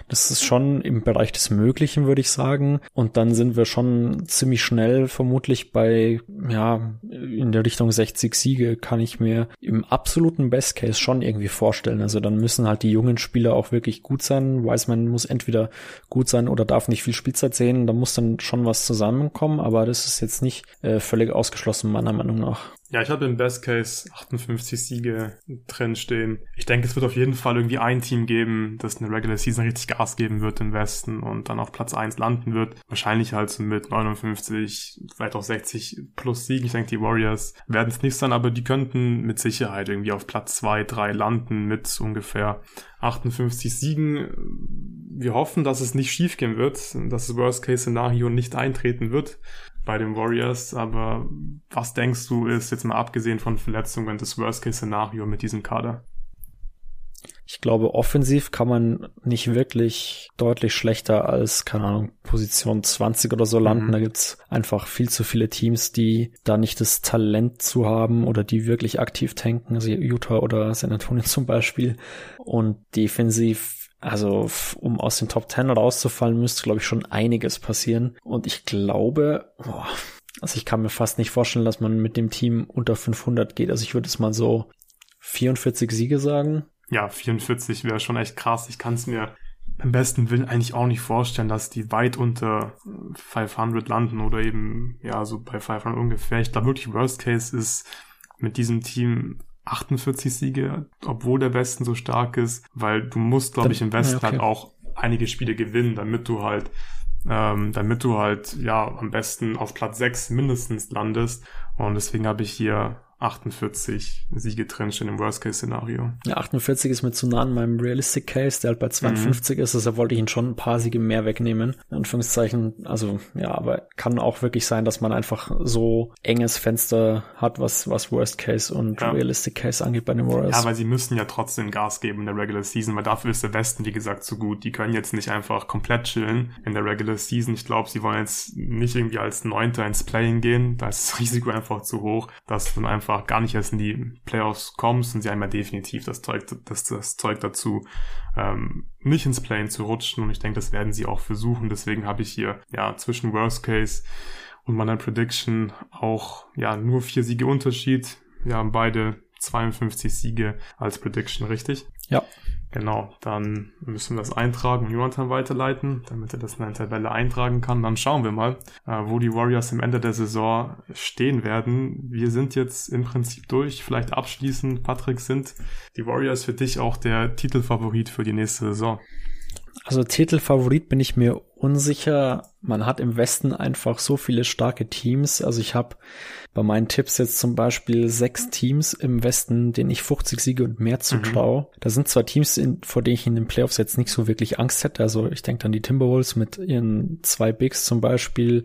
Das ist schon im Bereich des Möglichen, würde ich sagen. Und dann sind wir schon ziemlich schnell vermutlich bei, ja, in der Richtung 60 Siege kann ich mir im absoluten Best Case schon irgendwie vorstellen. Also dann müssen halt die jungen Spieler auch wirklich gut sein. Wiseman muss entweder gut sein oder darf nicht viel Spielzeit sehen. Da muss dann schon was zusammenkommen, aber das ist jetzt nicht äh, völlig ausgeschlossen, meiner Meinung nach. Ja, ich habe im Best Case 58 Siege drin stehen. Ich denke, es wird auf jeden Fall irgendwie ein Team geben, das eine Regular Season richtig Gas geben wird im Westen und dann auf Platz 1 landen wird. Wahrscheinlich halt so mit 59, vielleicht auch 60 plus Siegen. Ich denke, die Warriors werden es nicht sein, aber die könnten mit Sicherheit irgendwie auf Platz 2, 3 landen mit ungefähr 58 Siegen. Wir hoffen, dass es nicht schief gehen wird, dass das Worst-Case-Szenario nicht eintreten wird bei den Warriors. Aber was denkst du, ist jetzt mal abgesehen von Verletzungen das Worst-Case-Szenario mit diesem Kader? Ich glaube, offensiv kann man nicht wirklich deutlich schlechter als, keine Ahnung, Position 20 oder so landen. Mhm. Da gibt's einfach viel zu viele Teams, die da nicht das Talent zu haben oder die wirklich aktiv tanken. Also Utah oder San Antonio zum Beispiel. Und defensiv also um aus den Top 10 rauszufallen, müsste, glaube ich, schon einiges passieren. Und ich glaube, boah, also ich kann mir fast nicht vorstellen, dass man mit dem Team unter 500 geht. Also ich würde es mal so 44 Siege sagen. Ja, 44 wäre schon echt krass. Ich kann es mir beim besten Willen eigentlich auch nicht vorstellen, dass die weit unter 500 landen oder eben, ja, so bei 500 ungefähr. Ich glaube wirklich, Worst Case ist mit diesem Team 48 Siege, obwohl der Westen so stark ist, weil du musst, glaube ich, im Westen okay. halt auch einige Spiele gewinnen, damit du halt, ähm, damit du halt, ja, am besten auf Platz 6 mindestens landest. Und deswegen habe ich hier 48 Siege drinstehen im Worst-Case-Szenario. Ja, 48 ist mir zu nah an meinem Realistic Case, der halt bei 52 mhm. ist, deshalb wollte ich ihn schon ein paar Siege mehr wegnehmen. In Anführungszeichen, also ja, aber kann auch wirklich sein, dass man einfach so enges Fenster hat, was, was Worst-Case und ja. Realistic Case angeht bei den Warriors. Ja, weil sie müssen ja trotzdem Gas geben in der Regular Season, weil dafür ist der Westen, wie gesagt, zu gut. Die können jetzt nicht einfach komplett chillen in der Regular Season. Ich glaube, sie wollen jetzt nicht irgendwie als Neunter ins Playing gehen. Da ist das Risiko einfach zu hoch, dass dann einfach einfach gar nicht erst in die Playoffs kommst und sie einmal definitiv das Zeug, das, das Zeug dazu, ähm, nicht ins Play zu rutschen. Und ich denke, das werden sie auch versuchen. Deswegen habe ich hier ja zwischen Worst Case und meiner Prediction auch ja nur vier Siege Unterschied. Wir haben beide 52 Siege als Prediction, richtig? Ja. Genau, dann müssen wir das eintragen und Jonathan weiterleiten, damit er das in eine Tabelle eintragen kann. Dann schauen wir mal, äh, wo die Warriors am Ende der Saison stehen werden. Wir sind jetzt im Prinzip durch. Vielleicht abschließend, Patrick, sind die Warriors für dich auch der Titelfavorit für die nächste Saison? Also Titelfavorit bin ich mir unsicher. Man hat im Westen einfach so viele starke Teams. Also ich habe bei meinen Tipps jetzt zum Beispiel sechs Teams im Westen, denen ich 50 Siege und mehr zutraue. Mhm. Da sind zwar Teams, in, vor denen ich in den Playoffs jetzt nicht so wirklich Angst hätte. Also ich denke an die Timberwolves mit ihren zwei Bigs zum Beispiel.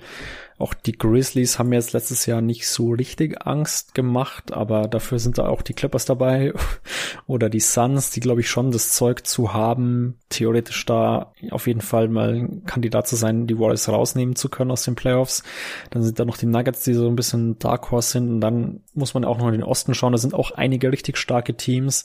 Auch die Grizzlies haben mir jetzt letztes Jahr nicht so richtig Angst gemacht, aber dafür sind da auch die Clippers dabei oder die Suns, die glaube ich schon das Zeug zu haben, theoretisch da auf jeden Fall mal Kandidat zu sein, die Warriors rausnehmen zu können aus den Playoffs. Dann sind da noch die Nuggets, die so ein bisschen Dark Horse sind und dann muss man auch noch in den Osten schauen. Da sind auch einige richtig starke Teams.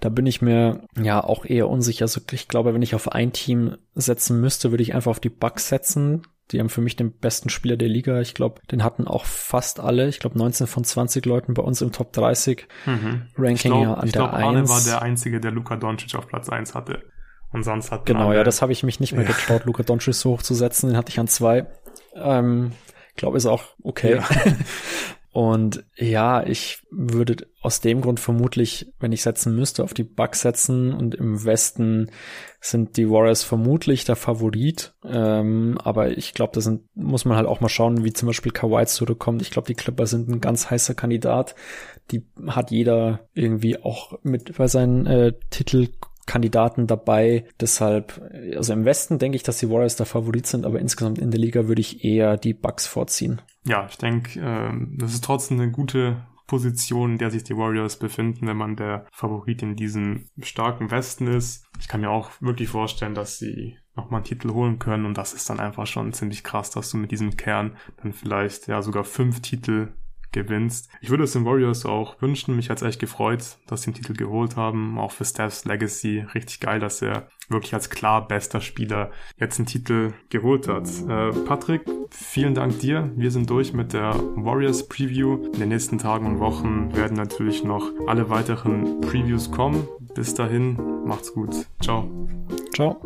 Da bin ich mir ja auch eher unsicher. Also ich glaube, wenn ich auf ein Team setzen müsste, würde ich einfach auf die Bucks setzen. Die haben für mich den besten Spieler der Liga. Ich glaube, den hatten auch fast alle. Ich glaube, 19 von 20 Leuten bei uns im Top 30 mhm. Ranking glaub, ja an ich der glaub, 1. Arne war der Einzige, der Luka Doncic auf Platz 1 hatte. Und sonst hat Genau, ja, das habe ich mich nicht mehr getraut, Luka Doncic so hoch zu setzen. Den hatte ich an zwei. Ähm, glaube, ist auch okay. Ja. Und ja, ich würde aus dem Grund vermutlich, wenn ich setzen müsste, auf die Bucks setzen und im Westen sind die Warriors vermutlich der Favorit. Ähm, aber ich glaube, da sind, muss man halt auch mal schauen, wie zum Beispiel Kawhi zurückkommt. Ich glaube, die Clippers sind ein ganz heißer Kandidat. Die hat jeder irgendwie auch mit bei seinen äh, Titel Kandidaten dabei. Deshalb, also im Westen denke ich, dass die Warriors der Favorit sind, aber insgesamt in der Liga würde ich eher die Bucks vorziehen. Ja, ich denke, äh, das ist trotzdem eine gute Position, in der sich die Warriors befinden, wenn man der Favorit in diesem starken Westen ist. Ich kann mir auch wirklich vorstellen, dass sie nochmal einen Titel holen können und das ist dann einfach schon ziemlich krass, dass du mit diesem Kern dann vielleicht ja sogar fünf Titel gewinnst. Ich würde es den Warriors auch wünschen. Mich hat's echt gefreut, dass sie den Titel geholt haben. Auch für Steph's Legacy richtig geil, dass er wirklich als klar bester Spieler jetzt einen Titel geholt hat. Äh, Patrick, vielen Dank dir. Wir sind durch mit der Warriors Preview. In den nächsten Tagen und Wochen werden natürlich noch alle weiteren Previews kommen. Bis dahin, macht's gut. Ciao. Ciao.